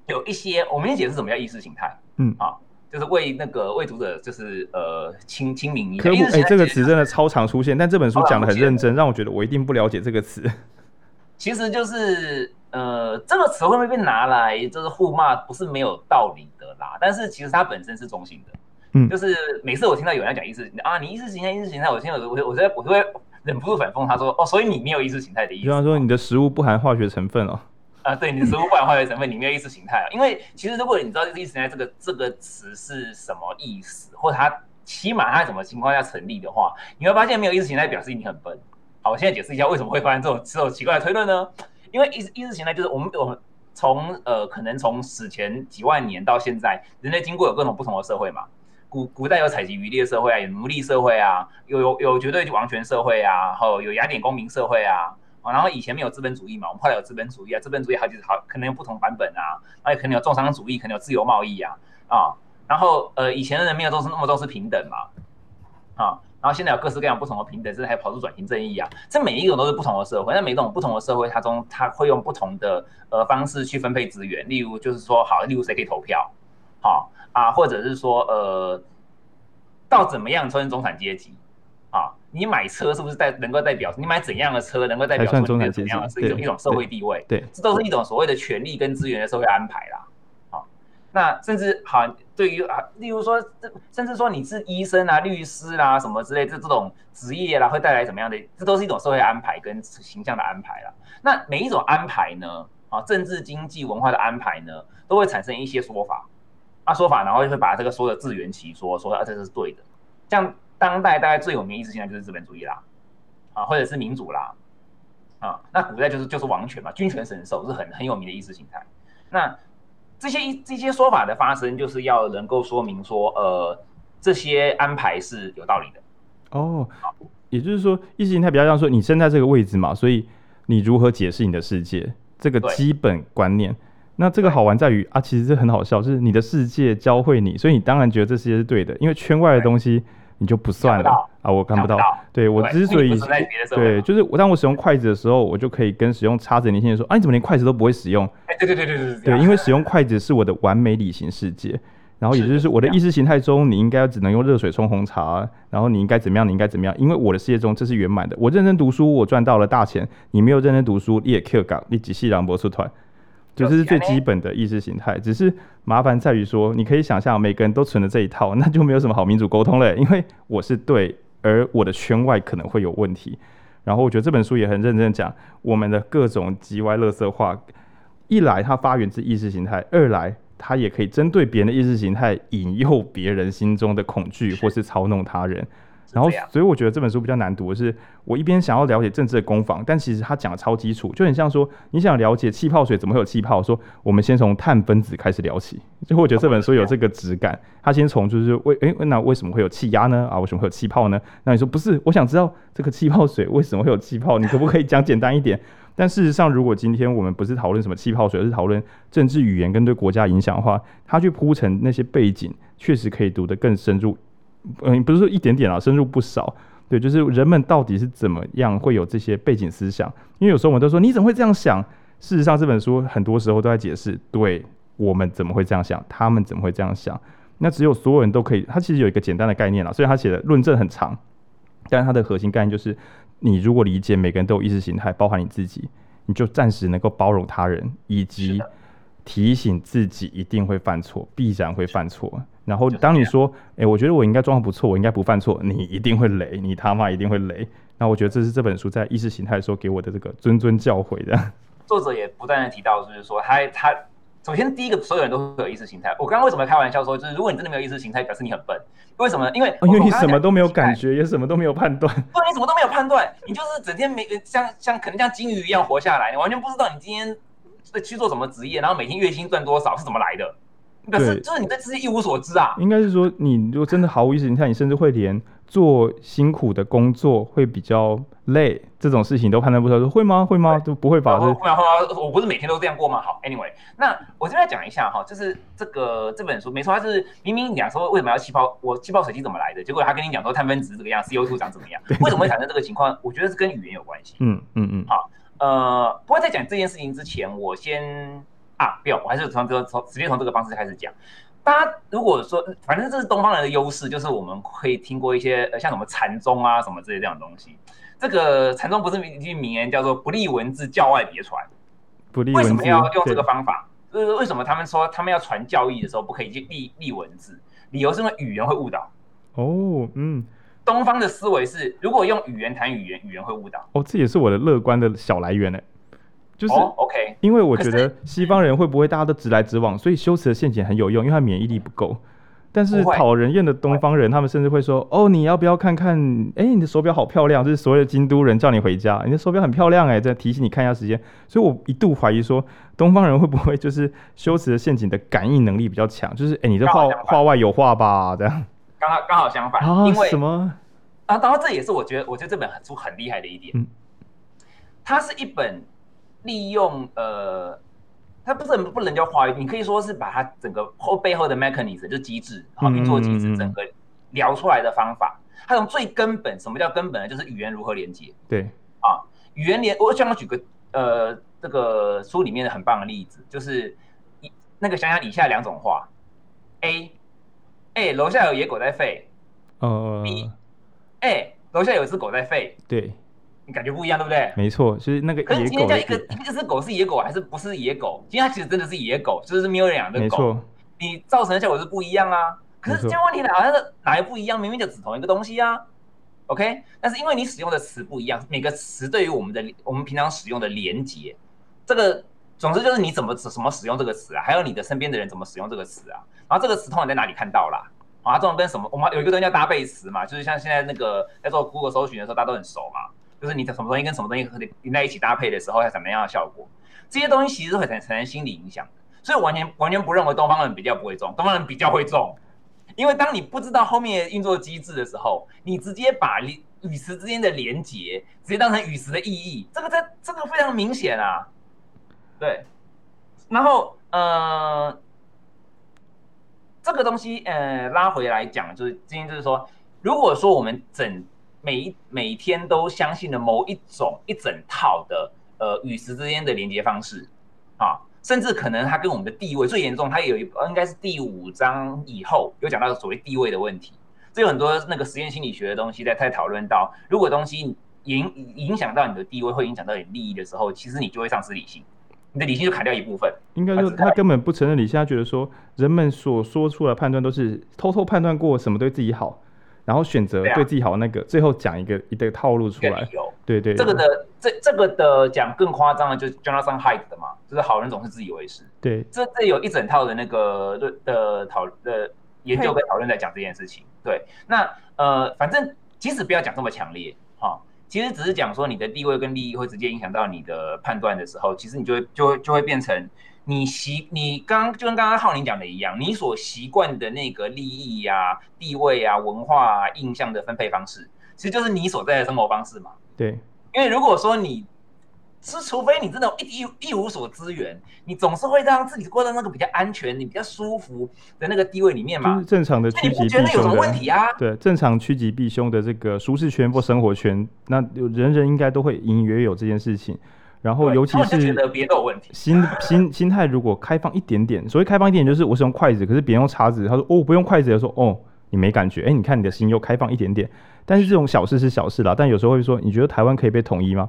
S4: 有一些我们先解释什么叫意识形态，
S1: 嗯
S4: 啊。就是为那个为读者，就是呃清清明一下。
S1: 科普哎，这个词真的超常出现，但这本书讲的很认真，让我觉得我一定不了解这个词。
S4: 其实就是呃，这个词会不会被拿来就是互骂，不是没有道理的啦。但是其实它本身是中性的。
S1: 嗯，
S4: 就是每次我听到有人讲意识啊，你意识形态，意识形态，我听到我我我在我就会忍不住反讽他说，哦，所以你没有意识形态的意思。
S1: 比方说你的食物不含化学成分哦。
S4: 啊，对，你的食物不含化学成分，你没有意识形态啊。因为其实如果你知道意识形态这个这个词是什么意思，或者它起码它什么情况下成立的话，你会发现没有意识形态表示你很笨。好，我现在解释一下为什么会发生这种这种奇怪的推论呢？因为意识意识形态就是我们我们从呃可能从史前几万年到现在，人类经过有各种不同的社会嘛。古古代有采集渔猎社会啊，有奴隶社会啊，有有有绝对王权社会啊，然后有雅典公民社会啊。然后以前没有资本主义嘛，我们后来有资本主义啊，资本主义还有就是好可能有不同版本啊，而且可能有重商主义，可能有自由贸易啊啊，然后呃以前的人没有都是那么都是平等嘛啊，然后现在有各式各样不同的平等，甚至还跑出转型正义啊，这每一种都是不同的社会，那每一种不同的社会，它中它会用不同的呃方式去分配资源，例如就是说好，例如谁可以投票，好啊，或者是说呃到怎么样称中产阶级啊。你买车是不是代能够代表你买怎样的车能够代表出你的怎样的是一种一种社会地位？
S1: 对，
S4: 这都是一种所谓的权利跟资源的社会安排啦。好，那甚至好，对于啊，例如说，甚至说你是医生啊、律师、啊、什么之类，这这种职业啦，会带来什么样的？这都是一种社会安排跟形象的安排啦。那每一种安排呢，啊，政治、经济、文化的安排呢，都会产生一些说法。啊，说法，然后就会把这个说的自圆其说，说啊，这是对的，像。当代大概最有名意识形态就是资本主义啦，啊，或者是民主啦，啊，那古代就是就是王权嘛，君权神授是很很有名的意识形态。那这些一这些说法的发生，就是要能够说明说，呃，这些安排是有道理的。
S1: 哦，也就是说，意识形态比较像说，你身在这个位置嘛，所以你如何解释你的世界，这个基本观念。那这个好玩在于啊，其实这很好笑，就是你的世界教会你，所以你当然觉得这世界是对的，因为圈外的东西。你就不算了啊！我看不到。对，我之所以对，就是我当我使用筷子的时候，我就可以跟使用叉子的年轻人说：“啊，你怎么连筷子都不会使用？”
S4: 对对对对对
S1: 对，因为使用筷子是我的完美理性世界。然后也就是我的意识形态中，你应该只能用热水冲红茶，然后你应该怎么样？你应该怎么样？因为我的世界中这是圆满的。我认真读书，我赚到了大钱；你没有认真读书，你也 Q 港，你只是狼博士团。就这是最基本的意识形态，只是麻烦在于说，你可以想象每个人都存了这一套，那就没有什么好民主沟通了。因为我是对，而我的圈外可能会有问题。然后我觉得这本书也很认真讲我们的各种极歪乐色化，一来它发源自意识形态，二来它也可以针对别人的意识形态引诱别人心中的恐惧，或是操弄他人。然后，所以我觉得这本书比较难读的是，我一边想要了解政治的攻防，但其实他讲的超基础，就很像说你想了解气泡水怎么会有气泡，说我们先从碳分子开始聊起。就我觉得这本书有这个质感，他先从就是为诶，那为什么会有气压呢？啊，为什么会有气泡呢？那你说不是，我想知道这个气泡水为什么会有气泡，你可不可以讲简单一点？但事实上，如果今天我们不是讨论什么气泡水，而是讨论政治语言跟对国家影响的话，他去铺陈那些背景，确实可以读得更深入。嗯，不是说一点点啊，深入不少。对，就是人们到底是怎么样会有这些背景思想？因为有时候我们都说你怎么会这样想？事实上这本书很多时候都在解释，对我们怎么会这样想，他们怎么会这样想。那只有所有人都可以，他其实有一个简单的概念啦，所以他写的论证很长，但是它的核心概念就是，你如果理解每个人都有意识形态，包含你自己，你就暂时能够包容他人，以及提醒自己一定会犯错，必然会犯错。然后当你说，哎、欸，我觉得我应该状况不错，我应该不犯错，你一定会雷，你他妈一定会雷。那我觉得这是这本书在意识形态的时候给我的这个谆谆教诲的。
S4: 作者也不断的提到，就是说他他。首先，第一个，所有人都会有意识形态。我刚刚为什么开玩笑说，就是如果你真的没有意识形态，表示你很笨。为什么？因为
S1: 因为你什么都没有感觉，也什么都没有判断。
S4: 对，你什么都没有判断，你就是整天没像像可能像金鱼一样活下来，你完全不知道你今天去做什么职业，然后每天月薪赚多少是怎么来的。可是就是你对这些一无所知啊。
S1: 应该是说，你如果真的毫无意识你看，你甚至会连做辛苦的工作会比较累这种事情都判断不出来，说会吗？会吗？都不会吧？会吗？
S4: 会吗？我不是每天都这样过吗？好，Anyway，那我这边讲一下哈，就是这个这本书没错，它是明明讲说为什么要气泡，我气泡水机怎么来的？结果他跟你讲说碳分子这个样，CO2 长怎么样？为什么会产生这个情况？我觉得是跟语言有关系。
S1: 嗯嗯嗯。
S4: 好，呃，不过在讲这件事情之前，我先啊，不要，我还是从这个从直接从这个方式开始讲。大家如果说，反正这是东方人的优势，就是我们会听过一些呃，像什么禅宗啊什么这些这样的东西。这个禅宗不是一句名言，叫做“不立文字，教外别传”。
S1: 不立文字，
S4: 为什么要用这个方法？就是为什么他们说他们要传教义的时候不可以去立立文字？理由是因为语言会误导。
S1: 哦，嗯。
S4: 东方的思维是，如果用语言谈语言，语言会误导。
S1: 哦，这也是我的乐观的小来源呢。就是
S4: OK，
S1: 因为我觉得西方人会不会大家都直来直往，所以修辞的陷阱很有用，因为他免疫力不够。但是讨人厌的东方人，他们甚至会说：“哦，你要不要看看？哎，你的手表好漂亮，就是所有的京都人叫你回家，你的手表很漂亮哎，在提醒你看一下时间。”所以我一度怀疑说，东方人会不会就是修辞的陷阱的感应能力比较强？就是哎，你这话话外有话吧？这样。
S4: 刚好刚好相反，
S1: 啊、
S4: 因为
S1: 什么？
S4: 啊，然后这也是我觉得，我觉得这本书很厉害的一点。嗯，它是一本。利用呃，它不是很不能叫话语，你可以说是把它整个后背后的 mechanism 就机制，好运作机制，整个聊出来的方法。它从最根本，什么叫根本呢？就是语言如何连接。对啊，语言连，我想要举个呃，这个书里面的很棒的例子，就是一那个想想以下两种话：A，哎，楼下有野狗在吠。
S1: 呃
S4: ，B，哎，楼下有只狗在吠。
S1: 对。
S4: 感觉不一样，对不对？
S1: 没错，就是那个野狗。可是
S4: 今天叫一个一只狗是野狗还是不是野狗？今天它其实真的是野狗，就是没有养的狗。没错，你造成的效果是不一样啊。可是今天问题来，好像是哪一不一样？明明就只同一个东西啊。OK，但是因为你使用的词不一样，每个词对于我们的我们平常使用的连接，这个总之就是你怎么怎么使用这个词啊，还有你的身边的人怎么使用这个词啊。然后这个词通常在哪里看到啦？啊，这种跟什么？我们有一个东西叫搭配词嘛，就是像现在那个在做 Google 搜寻的时候，大家都很熟嘛。就是你的什么东西跟什么东西连在一起搭配的时候，要怎么样的效果？这些东西其实会产生心理影响。所以完全完全不认为东方人比较不会中，东方人比较会中。因为当你不知道后面运作机制的时候，你直接把语词之间的连接直接当成语词的意义，这个在这个非常明显啊。对，然后呃，这个东西呃拉回来讲，就是今天就是说，如果说我们整每一每天都相信了某一种一整套的呃与时之间的连接方式啊，甚至可能它跟我们的地位最严重，它也有一应该是第五章以后有讲到所谓地位的问题。这有很多那个实验心理学的东西在在讨论到，如果东西影影响到你的地位，会影响到你利益的时候，其实你就会丧失理性，你的理性就砍掉一部分。
S1: 应该说他根本不承认理性，他觉得说人们所说出来的判断都是偷偷判断过什么对自己好。然后选择对自己好那个，最后讲一个一个套路出来。对对，
S4: 这个的这这个的讲更夸张的，就是 Jonathan Haidt 的嘛，就是好人总是自以为是。
S1: 对，
S4: 这这有一整套的那个的的讨的研究跟讨论在讲这件事情。对，那呃，反正即使不要讲这么强烈哈，其实只是讲说你的地位跟利益会直接影响到你的判断的时候，其实你就会就会就会变成。你习你刚就跟刚刚浩宁讲的一样，你所习惯的那个利益啊、地位啊、文化啊、印象的分配方式，其实就是你所在的生活方式嘛。
S1: 对，
S4: 因为如果说你是除非你真的一一一无所资源，你总是会让自己过到那个比较安全、你比较舒服的那个地位里面嘛。
S1: 就是正常的趋吉避凶的。
S4: 你觉得有什么问题啊？
S1: 对，正常趋吉避凶的这个舒适圈或生活圈，那人人应该都会隐隐约约有这件事情。然后，尤其是心 心心态如果开放一点点，所谓开放一点点，就是我是用筷子，可是别人用叉子，他说哦不用筷子，他说哦你没感觉，哎你看你的心又开放一点点。但是这种小事是小事啦，但有时候会说你觉得台湾可以被统一吗？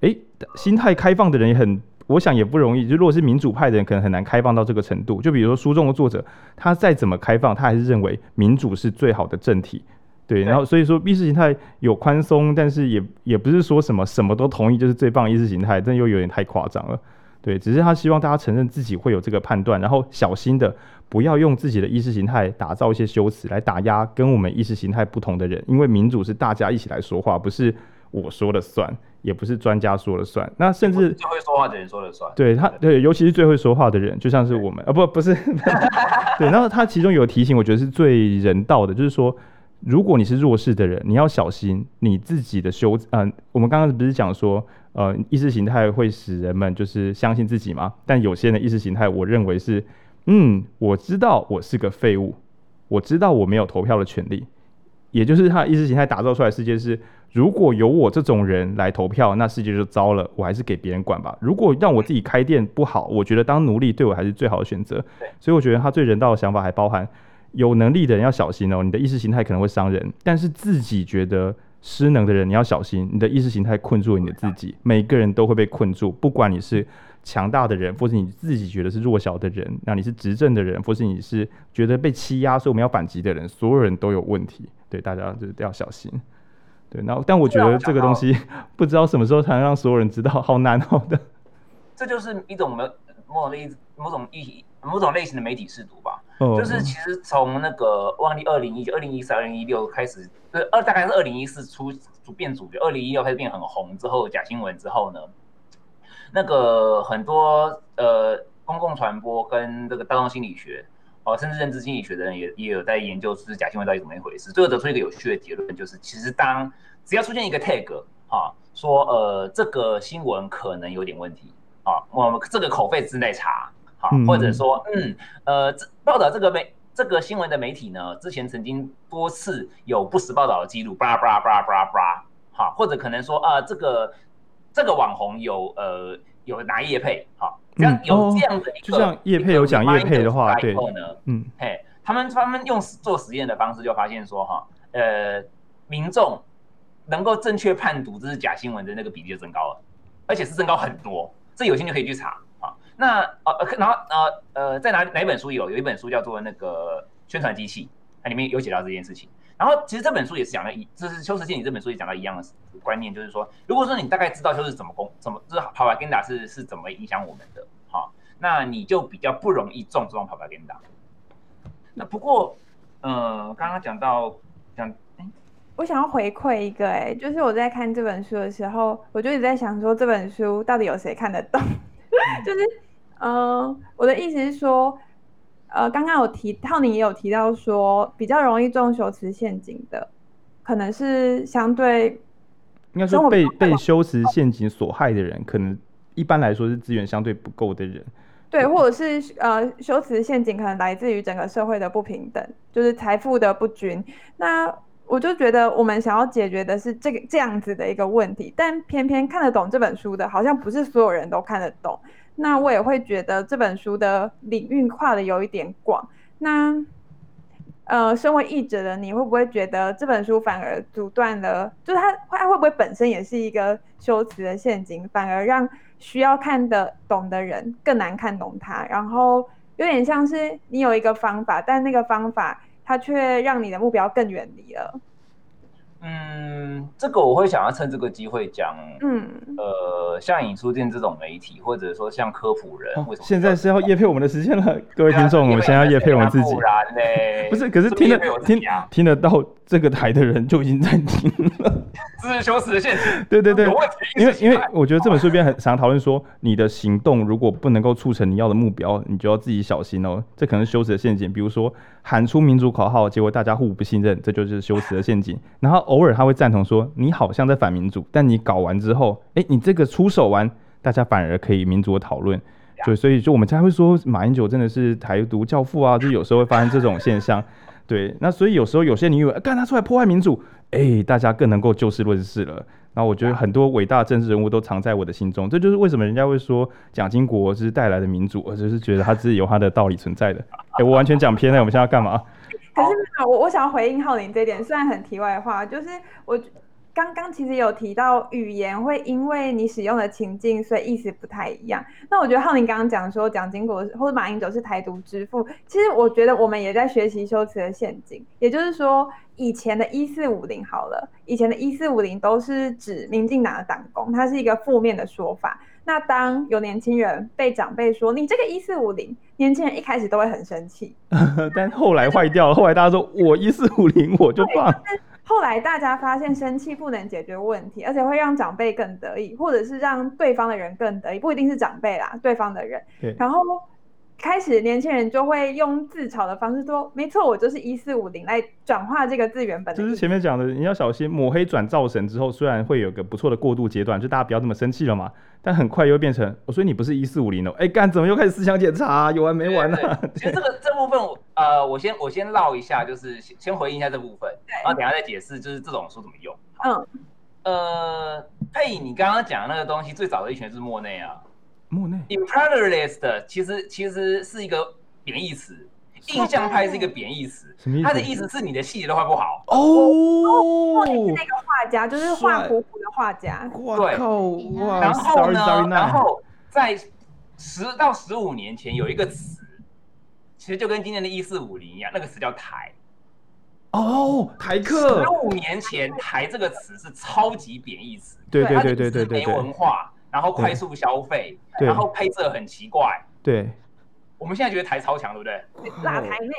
S1: 哎，心态开放的人也很，我想也不容易。就如果是民主派的人，可能很难开放到这个程度。就比如说书中的作者，他再怎么开放，他还是认为民主是最好的政体。对，然后所以说意识形态有宽松，但是也也不是说什么什么都同意就是最棒意识形态，但又有点太夸张了。对，只是他希望大家承认自己会有这个判断，然后小心的不要用自己的意识形态打造一些修辞来打压跟我们意识形态不同的人，因为民主是大家一起来说话，不是我说了算，也不是专家说了算。那甚至
S4: 最会说话的人说了算。
S1: 对他，对，尤其是最会说话的人，就像是我们啊，不，不是。对，然后他其中有提醒，我觉得是最人道的，就是说。如果你是弱势的人，你要小心你自己的修。嗯、呃，我们刚刚不是讲说，呃，意识形态会使人们就是相信自己吗？但有些人的意识形态，我认为是，嗯，我知道我是个废物，我知道我没有投票的权利，也就是他的意识形态打造出来的世界是，如果有我这种人来投票，那世界就糟了，我还是给别人管吧。如果让我自己开店不好，我觉得当奴隶对我还是最好的选择。所以我觉得他最人道的想法还包含。有能力的人要小心哦，你的意识形态可能会伤人。但是自己觉得失能的人，你要小心，你的意识形态困住了你的自己。每个人都会被困住，不管你是强大的人，或是你自己觉得是弱小的人，那你是执政的人，或是你是觉得被欺压，所以我们要反击的人，所有人都有问题。对，大家就是要小心。对，然后但我觉得这个东西不知道什么时候才能让所有人知道，好难哦的。
S4: 这就是一种某某种意某种意某种类型的媒体试读吧。就是其实从那个万历二零一九、二零一四、二零一六开始，对，二大概是二零一四出主变主角，二零一六开始变很红之后，假新闻之后呢，那个很多呃公共传播跟这个大众心理学哦，甚至认知心理学的人也也有在研究，就是假新闻到底怎么一回事。最后得出一个有趣的结论，就是其实当只要出现一个 tag 啊，说呃这个新闻可能有点问题啊，我们这个口费之内查。好，或者说，嗯，呃，这报道这个媒这个新闻的媒体呢，之前曾经多次有不实报道的记录，巴拉巴拉巴拉巴拉巴拉，好，或者可能说，啊、呃，这个这个网红有呃有拿叶配，好，这样有这样的一个，
S1: 就像叶配有讲叶配的话，对，
S4: 嗯，嘿，他们他们用做实验的方式就发现说，哈，呃，民众能够正确判读这是假新闻的那个比例就增高了，而且是增高很多，这有兴趣可以去查。那呃，然后呃呃，在哪哪本书有有一本书叫做那个宣传机器，它里面有写到这件事情。然后其实这本书也是讲了一，就是修辞陷阱这本书也讲到一样的观念，就是说，如果说你大概知道就是怎么攻怎么就是 propaganda 是是怎么影响我们的，好，那你就比较不容易中这种 propaganda。那不过，呃，刚刚讲到讲，
S3: 我想要回馈一个、哎，就是我在看这本书的时候，我就一直在想说，这本书到底有谁看得懂？就是。嗯、呃，我的意思是说，呃，刚刚有提，浩宁也有提到说，比较容易中修辞陷阱的，可能是相对，
S1: 应该说被被修辞陷阱所害的人，可能一般来说是资源相对不够的人，
S3: 对，或者是呃，修辞陷阱可能来自于整个社会的不平等，就是财富的不均。那我就觉得，我们想要解决的是这个这样子的一个问题，但偏偏看得懂这本书的，好像不是所有人都看得懂。那我也会觉得这本书的领域跨的有一点广。那，呃，身为译者的你会不会觉得这本书反而阻断了？就是它，它会不会本身也是一个修辞的陷阱，反而让需要看得懂的人更难看懂它？然后有点像是你有一个方法，但那个方法它却让你的目标更远离了。
S4: 嗯，这个我会想要趁这个机会讲，嗯，呃，像影书店这种媒体，或者说像科普人，为什么
S1: 现在是要业配我们的时间了？各位听众，我们先要业配我们自己，
S4: 不然呢？
S1: 不是，可是听得听听得到这个台的人就已经在听了，
S4: 这是修辞的陷阱。
S1: 对对对，因为因为我觉得这本书里边很常讨论说，你的行动如果不能够促成你要的目标，你就要自己小心哦。这可能是修辞的陷阱，比如说喊出民主口号，结果大家互不信任，这就是修辞的陷阱。然后偶尔他会赞同说，你好像在反民主，但你搞完之后，哎，你这个出手完，大家反而可以民主的讨论。对，所以就我们才会说马英九真的是台独教父啊，就有时候会发生这种现象。对，那所以有时候有些你以为，干他出来破坏民主，哎，大家更能够就事论事了。然后我觉得很多伟大的政治人物都藏在我的心中，这就是为什么人家会说蒋经国是带来的民主，我就是觉得他自己有他的道理存在的。哎，我完全讲偏了，我们现在要干嘛？
S3: 可是我我想要回应浩林这点，虽然很题外话，就是我。刚刚其实有提到语言会因为你使用的情境，所以意思不太一样。那我觉得浩宁刚刚讲说蒋经国或者马英九是台独之父，其实我觉得我们也在学习修辞的陷阱。也就是说，以前的一四五零好了，以前的一四五零都是指民进党的党工，它是一个负面的说法。那当有年轻人被长辈说你这个一四五零，年轻人一开始都会很生气，
S1: 但后来坏掉了，后来大家说我一四五零我就放。
S3: 后来大家发现生气不能解决问题，而且会让长辈更得意，或者是让对方的人更得意，不一定是长辈啦，对方的人。对。然后开始年轻人就会用自嘲的方式说：“没错，我就是一四五零来转化这个字原本的。”
S1: 就是前面讲的，你要小心抹黑转造神之后，虽然会有个不错的过渡阶段，就大家不要那么生气了嘛。但很快又会变成，我说你不是一四五零哦，哎干，怎么又开始思想检查啊？有完没完呢？
S4: 其实这个这部分我呃，我先我先唠一下，就是先回应一下这部分，然后等下再解释，就是这种书怎么用。嗯，呃，佩，你刚刚讲的那个东西，最早的一群是莫内啊，
S1: 莫内
S4: ，imperialist 其实其实是一个贬义词。印象派是一个贬义词，什么意思？他的意思是你的细节都画不好
S1: 哦。
S3: 是，那个画家就是画虎虎的画家。
S4: 对，然后呢？然后在十到十五年前有一个词，其实就跟今天的一四五零一样，那个词叫台。
S1: 哦，台客。
S4: 十五年前，台这个词是超级贬义词。
S1: 对对对对对对。
S4: 没文化，然后快速消费，然后配色很奇怪。
S1: 对。
S4: 我们现在觉得台超强，对不对？
S3: 辣台妹，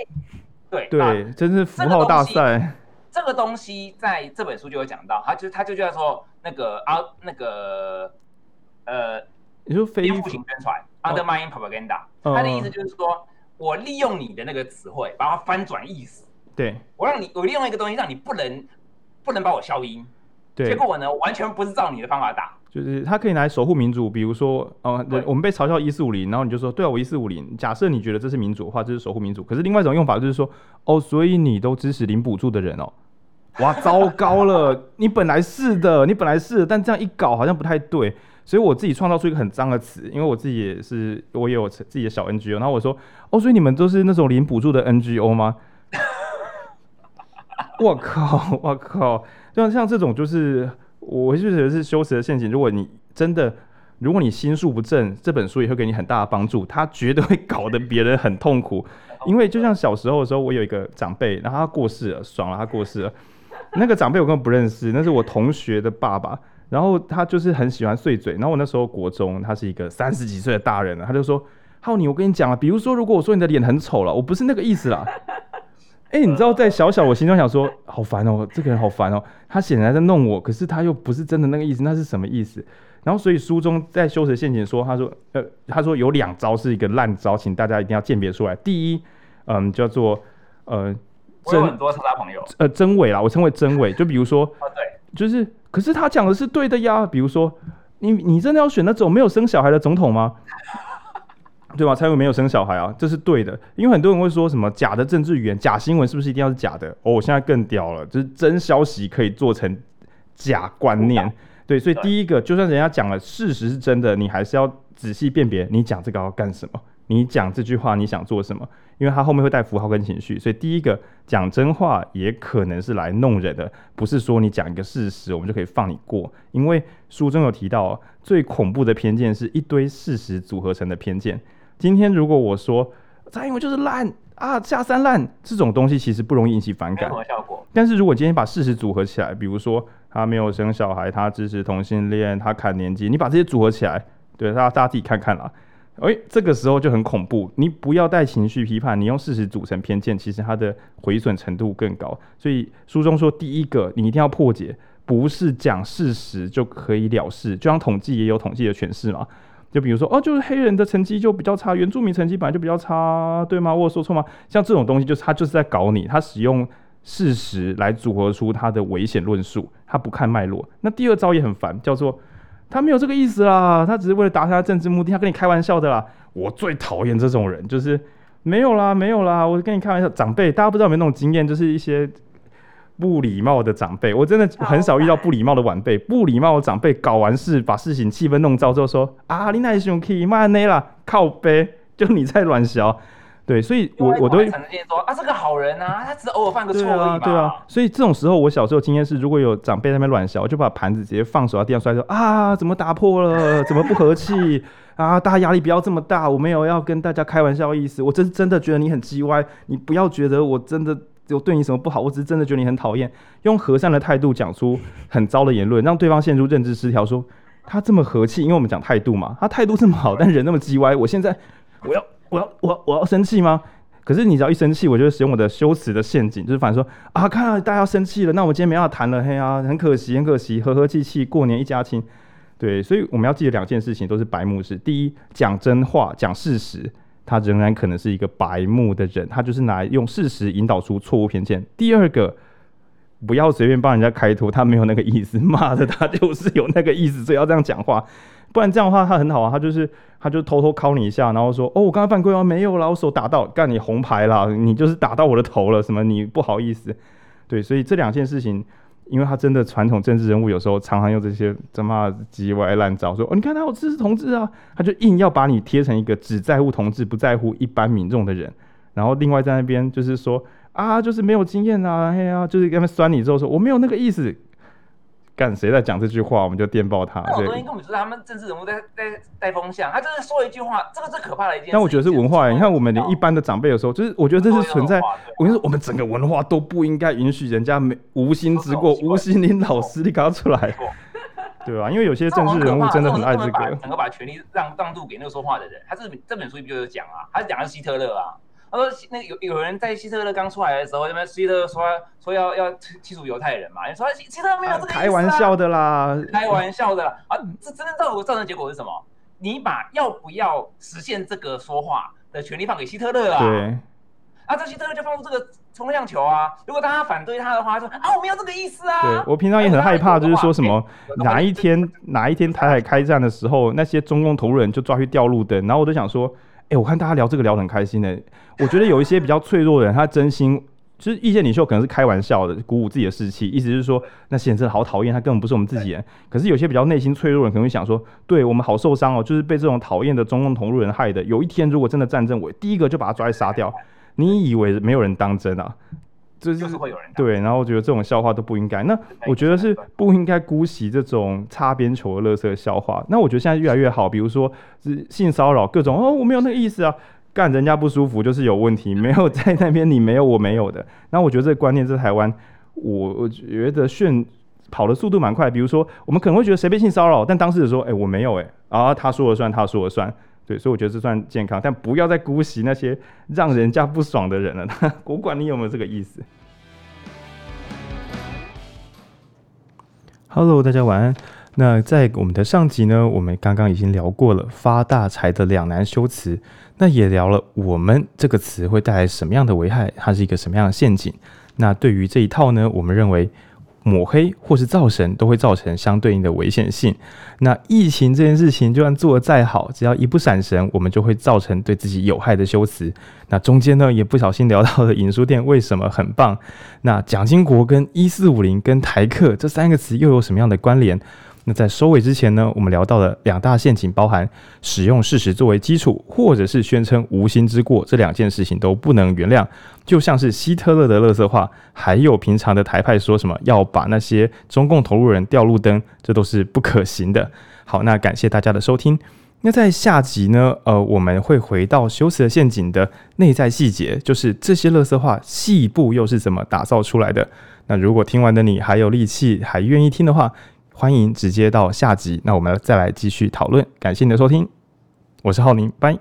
S4: 对
S1: 对，真是符号大赛。
S4: 这个东西在这本书就有讲到，他就他就叫做那个啊那个呃，
S1: 你说非
S4: 颠覆型宣传，undermining propaganda。他的意思就是说，我利用你的那个词汇，把它翻转意思。
S1: 对，
S4: 我让你，我利用一个东西，让你不能不能把我消音。对，结果我呢，完全不是照你的方法打。
S1: 就是他可以拿来守护民主，比如说，哦，我们被嘲笑一四五零，然后你就说，对啊，我一四五零。假设你觉得这是民主的话，这是守护民主。可是另外一种用法就是说，哦，所以你都支持零补助的人哦，哇，糟糕了，你本来是的，你本来是的，但这样一搞好像不太对，所以我自己创造出一个很脏的词，因为我自己也是，我也有自己的小 NGO，然后我说，哦，所以你们都是那种零补助的 NGO 吗？我靠，我靠，像像这种就是。我就觉得是修辞的陷阱。如果你真的，如果你心术不正，这本书也会给你很大的帮助。他绝对会搞得别人很痛苦，因为就像小时候的时候，我有一个长辈，然后他过世了，爽了，他过世了。那个长辈我根本不认识，那是我同学的爸爸。然后他就是很喜欢碎嘴。然后我那时候国中，他是一个三十几岁的大人了，他就说：“浩宁，我跟你讲啊，比如说，如果我说你的脸很丑了，我不是那个意思啦。”哎、欸，你知道在小小我心中想说，好烦哦，这个人好烦哦，他显然在弄我，可是他又不是真的那个意思，那是什么意思？然后所以书中在修辞陷阱说，他说，呃，他说有两招是一个烂招，请大家一定要鉴别出来。第一，嗯，叫做呃，
S4: 真很多是他朋友，
S1: 呃，真伪啦，我称为真伪。就比如说，
S4: 啊对，
S1: 就是，可是他讲的是对的呀。比如说，你你真的要选那种没有生小孩的总统吗？对吧？蔡英文没有生小孩啊，这是对的。因为很多人会说什么假的政治语言、假新闻是不是一定要是假的？哦，我现在更屌了，就是真消息可以做成假观念。对，所以第一个，就算人家讲了事实是真的，你还是要仔细辨别，你讲这个要干什么？你讲这句话你想做什么？因为它后面会带符号跟情绪。所以第一个，讲真话也可能是来弄人的，不是说你讲一个事实，我们就可以放你过。因为书中有提到，最恐怖的偏见是一堆事实组合成的偏见。今天如果我说蔡英文就是烂啊，下三滥这种东西其实不容易引起反感。但是如果今天把事实组合起来，比如说他没有生小孩，他支持同性恋，他砍年纪，你把这些组合起来，对，大家大家自己看看啦。诶，这个时候就很恐怖。你不要带情绪批判，你用事实组成偏见，其实它的毁损程度更高。所以书中说，第一个你一定要破解，不是讲事实就可以了事。就像统计也有统计的诠释嘛。就比如说哦，就是黑人的成绩就比较差，原住民成绩本来就比较差，对吗？我有说错吗？像这种东西，就是他就是在搞你，他使用事实来组合出他的危险论述，他不看脉络。那第二招也很烦，叫做他没有这个意思啦，他只是为了达成他政治目的，他跟你开玩笑的啦。我最讨厌这种人，就是没有啦，没有啦，我跟你开玩笑。长辈，大家不知道有没有那种经验，就是一些不礼貌的长辈，我真的很少遇到不礼貌的晚辈。不礼貌的长辈搞完事，把事情气氛弄糟之后说啊，你那兄弟妈内啦，靠背，就你在乱笑。对，所以我我都会
S4: 说啊，这个好人啊，他只是偶尔犯个错而已嘛。对啊，
S1: 对啊，所以这种时候，我小时候经验是，如果有长辈在那边乱笑，我就把盘子直接放手到地上摔，说啊，怎么打破了？怎么不和气？啊，大家压力不要这么大，我没有要跟大家开玩笑的意思，我真真的觉得你很叽歪，你不要觉得我真的有对你什么不好，我只是真的觉得你很讨厌，用和善的态度讲出很糟的言论，让对方陷入认知失调，说他这么和气，因为我们讲态度嘛，他态度这么好，但人那么叽歪，我现在我要。我要我我要生气吗？可是你只要一生气，我就使用我的修辞的陷阱，就是反说啊，看到大家生气了，那我今天没办法谈了，嘿啊，很可惜，很可惜，和和气气过年一家亲，对，所以我们要记得两件事情都是白目事。第一，讲真话，讲事实，他仍然可能是一个白目的人，他就是拿用事实引导出错误偏见。第二个，不要随便帮人家开脱，他没有那个意思，骂的他就是有那个意思，所以要这样讲话。不然这样的话，他很好啊，他就是他就偷偷敲你一下，然后说哦，我刚刚犯规吗？没有啦，我手打到，干你红牌啦，你就是打到我的头了，什么你不好意思？对，所以这两件事情，因为他真的传统政治人物有时候常常用这些他妈叽歪烂招，说哦，你看他有支持同志啊，他就硬要把你贴成一个只在乎同志不在乎一般民众的人，然后另外在那边就是说啊，就是没有经验啊，嘿啊，就是跟他们酸你之后说我没有那个意思。干谁在讲这句话，我们就电报他。这种东西
S4: 根本就是他们政治人物在在带风向，他就是说一句话，这个是可怕的一件事。
S1: 但我觉得是文化，你看我们连一般的长辈有时候，就是我觉得这是存在。我跟你说，我们整个文化都不应该允许人家没无心之过，无心领老师你搞出来，对吧？因为有些政治人物真的很爱这个，
S4: 整个把权力让让渡给那个说话的人。他这这本书不就有讲啊，他讲的是希特勒啊。他说：“那有有人在希特勒刚出来的时候，那边希特勒说说要要剔除犹太人嘛？你说希特勒没有这个意思啊？
S1: 开玩笑的啦，
S4: 开玩笑的啦！啊，这真正造成造成结果是什么？你把要不要实现这个说话的权利放给希特勒啊？
S1: 对，
S4: 啊，这希特勒就放出这个冲量球啊！如果大家反对他的话，说啊，我没有这个意思啊！
S1: 对，我平常也很害怕，就是说什么哪一天哪一天台海开战的时候，那些中共投入人就抓去吊路灯，然后我就想说。”哎、欸，我看大家聊这个聊得很开心呢。我觉得有一些比较脆弱的人，他真心就是意见领袖，可能是开玩笑的，鼓舞自己的士气，意思是说那些人真的好讨厌，他根本不是我们自己人。可是有些比较内心脆弱的人，可能会想说，对我们好受伤哦，就是被这种讨厌的中共同路人害的。有一天如果真的战争，我第一个就把他抓来杀掉。你以为没有人当真啊？
S4: 就是、就是会有人
S1: 对，然后我觉得这种笑话都不应该。那我觉得是不应该姑息这种擦边球的乐色笑话。那我觉得现在越来越好，比如说是性骚扰各种哦，我没有那个意思啊，干人家不舒服就是有问题，没有在那边你没有我没有的。那我觉得这个观念在台湾，我我觉得炫跑的速度蛮快。比如说我们可能会觉得谁被性骚扰，但当事人说哎、欸、我没有哎、欸，啊他说了算，他说了算。对，所以我觉得这算健康，但不要再姑息那些让人家不爽的人了。我管你有没有这个意思。Hello，大家晚安。那在我们的上集呢，我们刚刚已经聊过了发大财的两难修辞，那也聊了我们这个词会带来什么样的危害，它是一个什么样的陷阱。那对于这一套呢，我们认为。抹黑或是造神都会造成相对应的危险性。那疫情这件事情，就算做得再好，只要一不闪神，我们就会造成对自己有害的修辞。那中间呢，也不小心聊到了影书店为什么很棒。那蒋经国跟一四五零跟台客这三个词又有什么样的关联？那在收尾之前呢，我们聊到了两大陷阱，包含使用事实作为基础，或者是宣称无心之过，这两件事情都不能原谅。就像是希特勒的垃圾话，还有平常的台派说什么要把那些中共投入人吊路灯，这都是不可行的。好，那感谢大家的收听。那在下集呢，呃，我们会回到修辞的陷阱的内在细节，就是这些垃圾话细部又是怎么打造出来的。那如果听完的你还有力气，还愿意听的话，欢迎直接到下集，那我们再来继续讨论。感谢你的收听，我是浩宁，拜。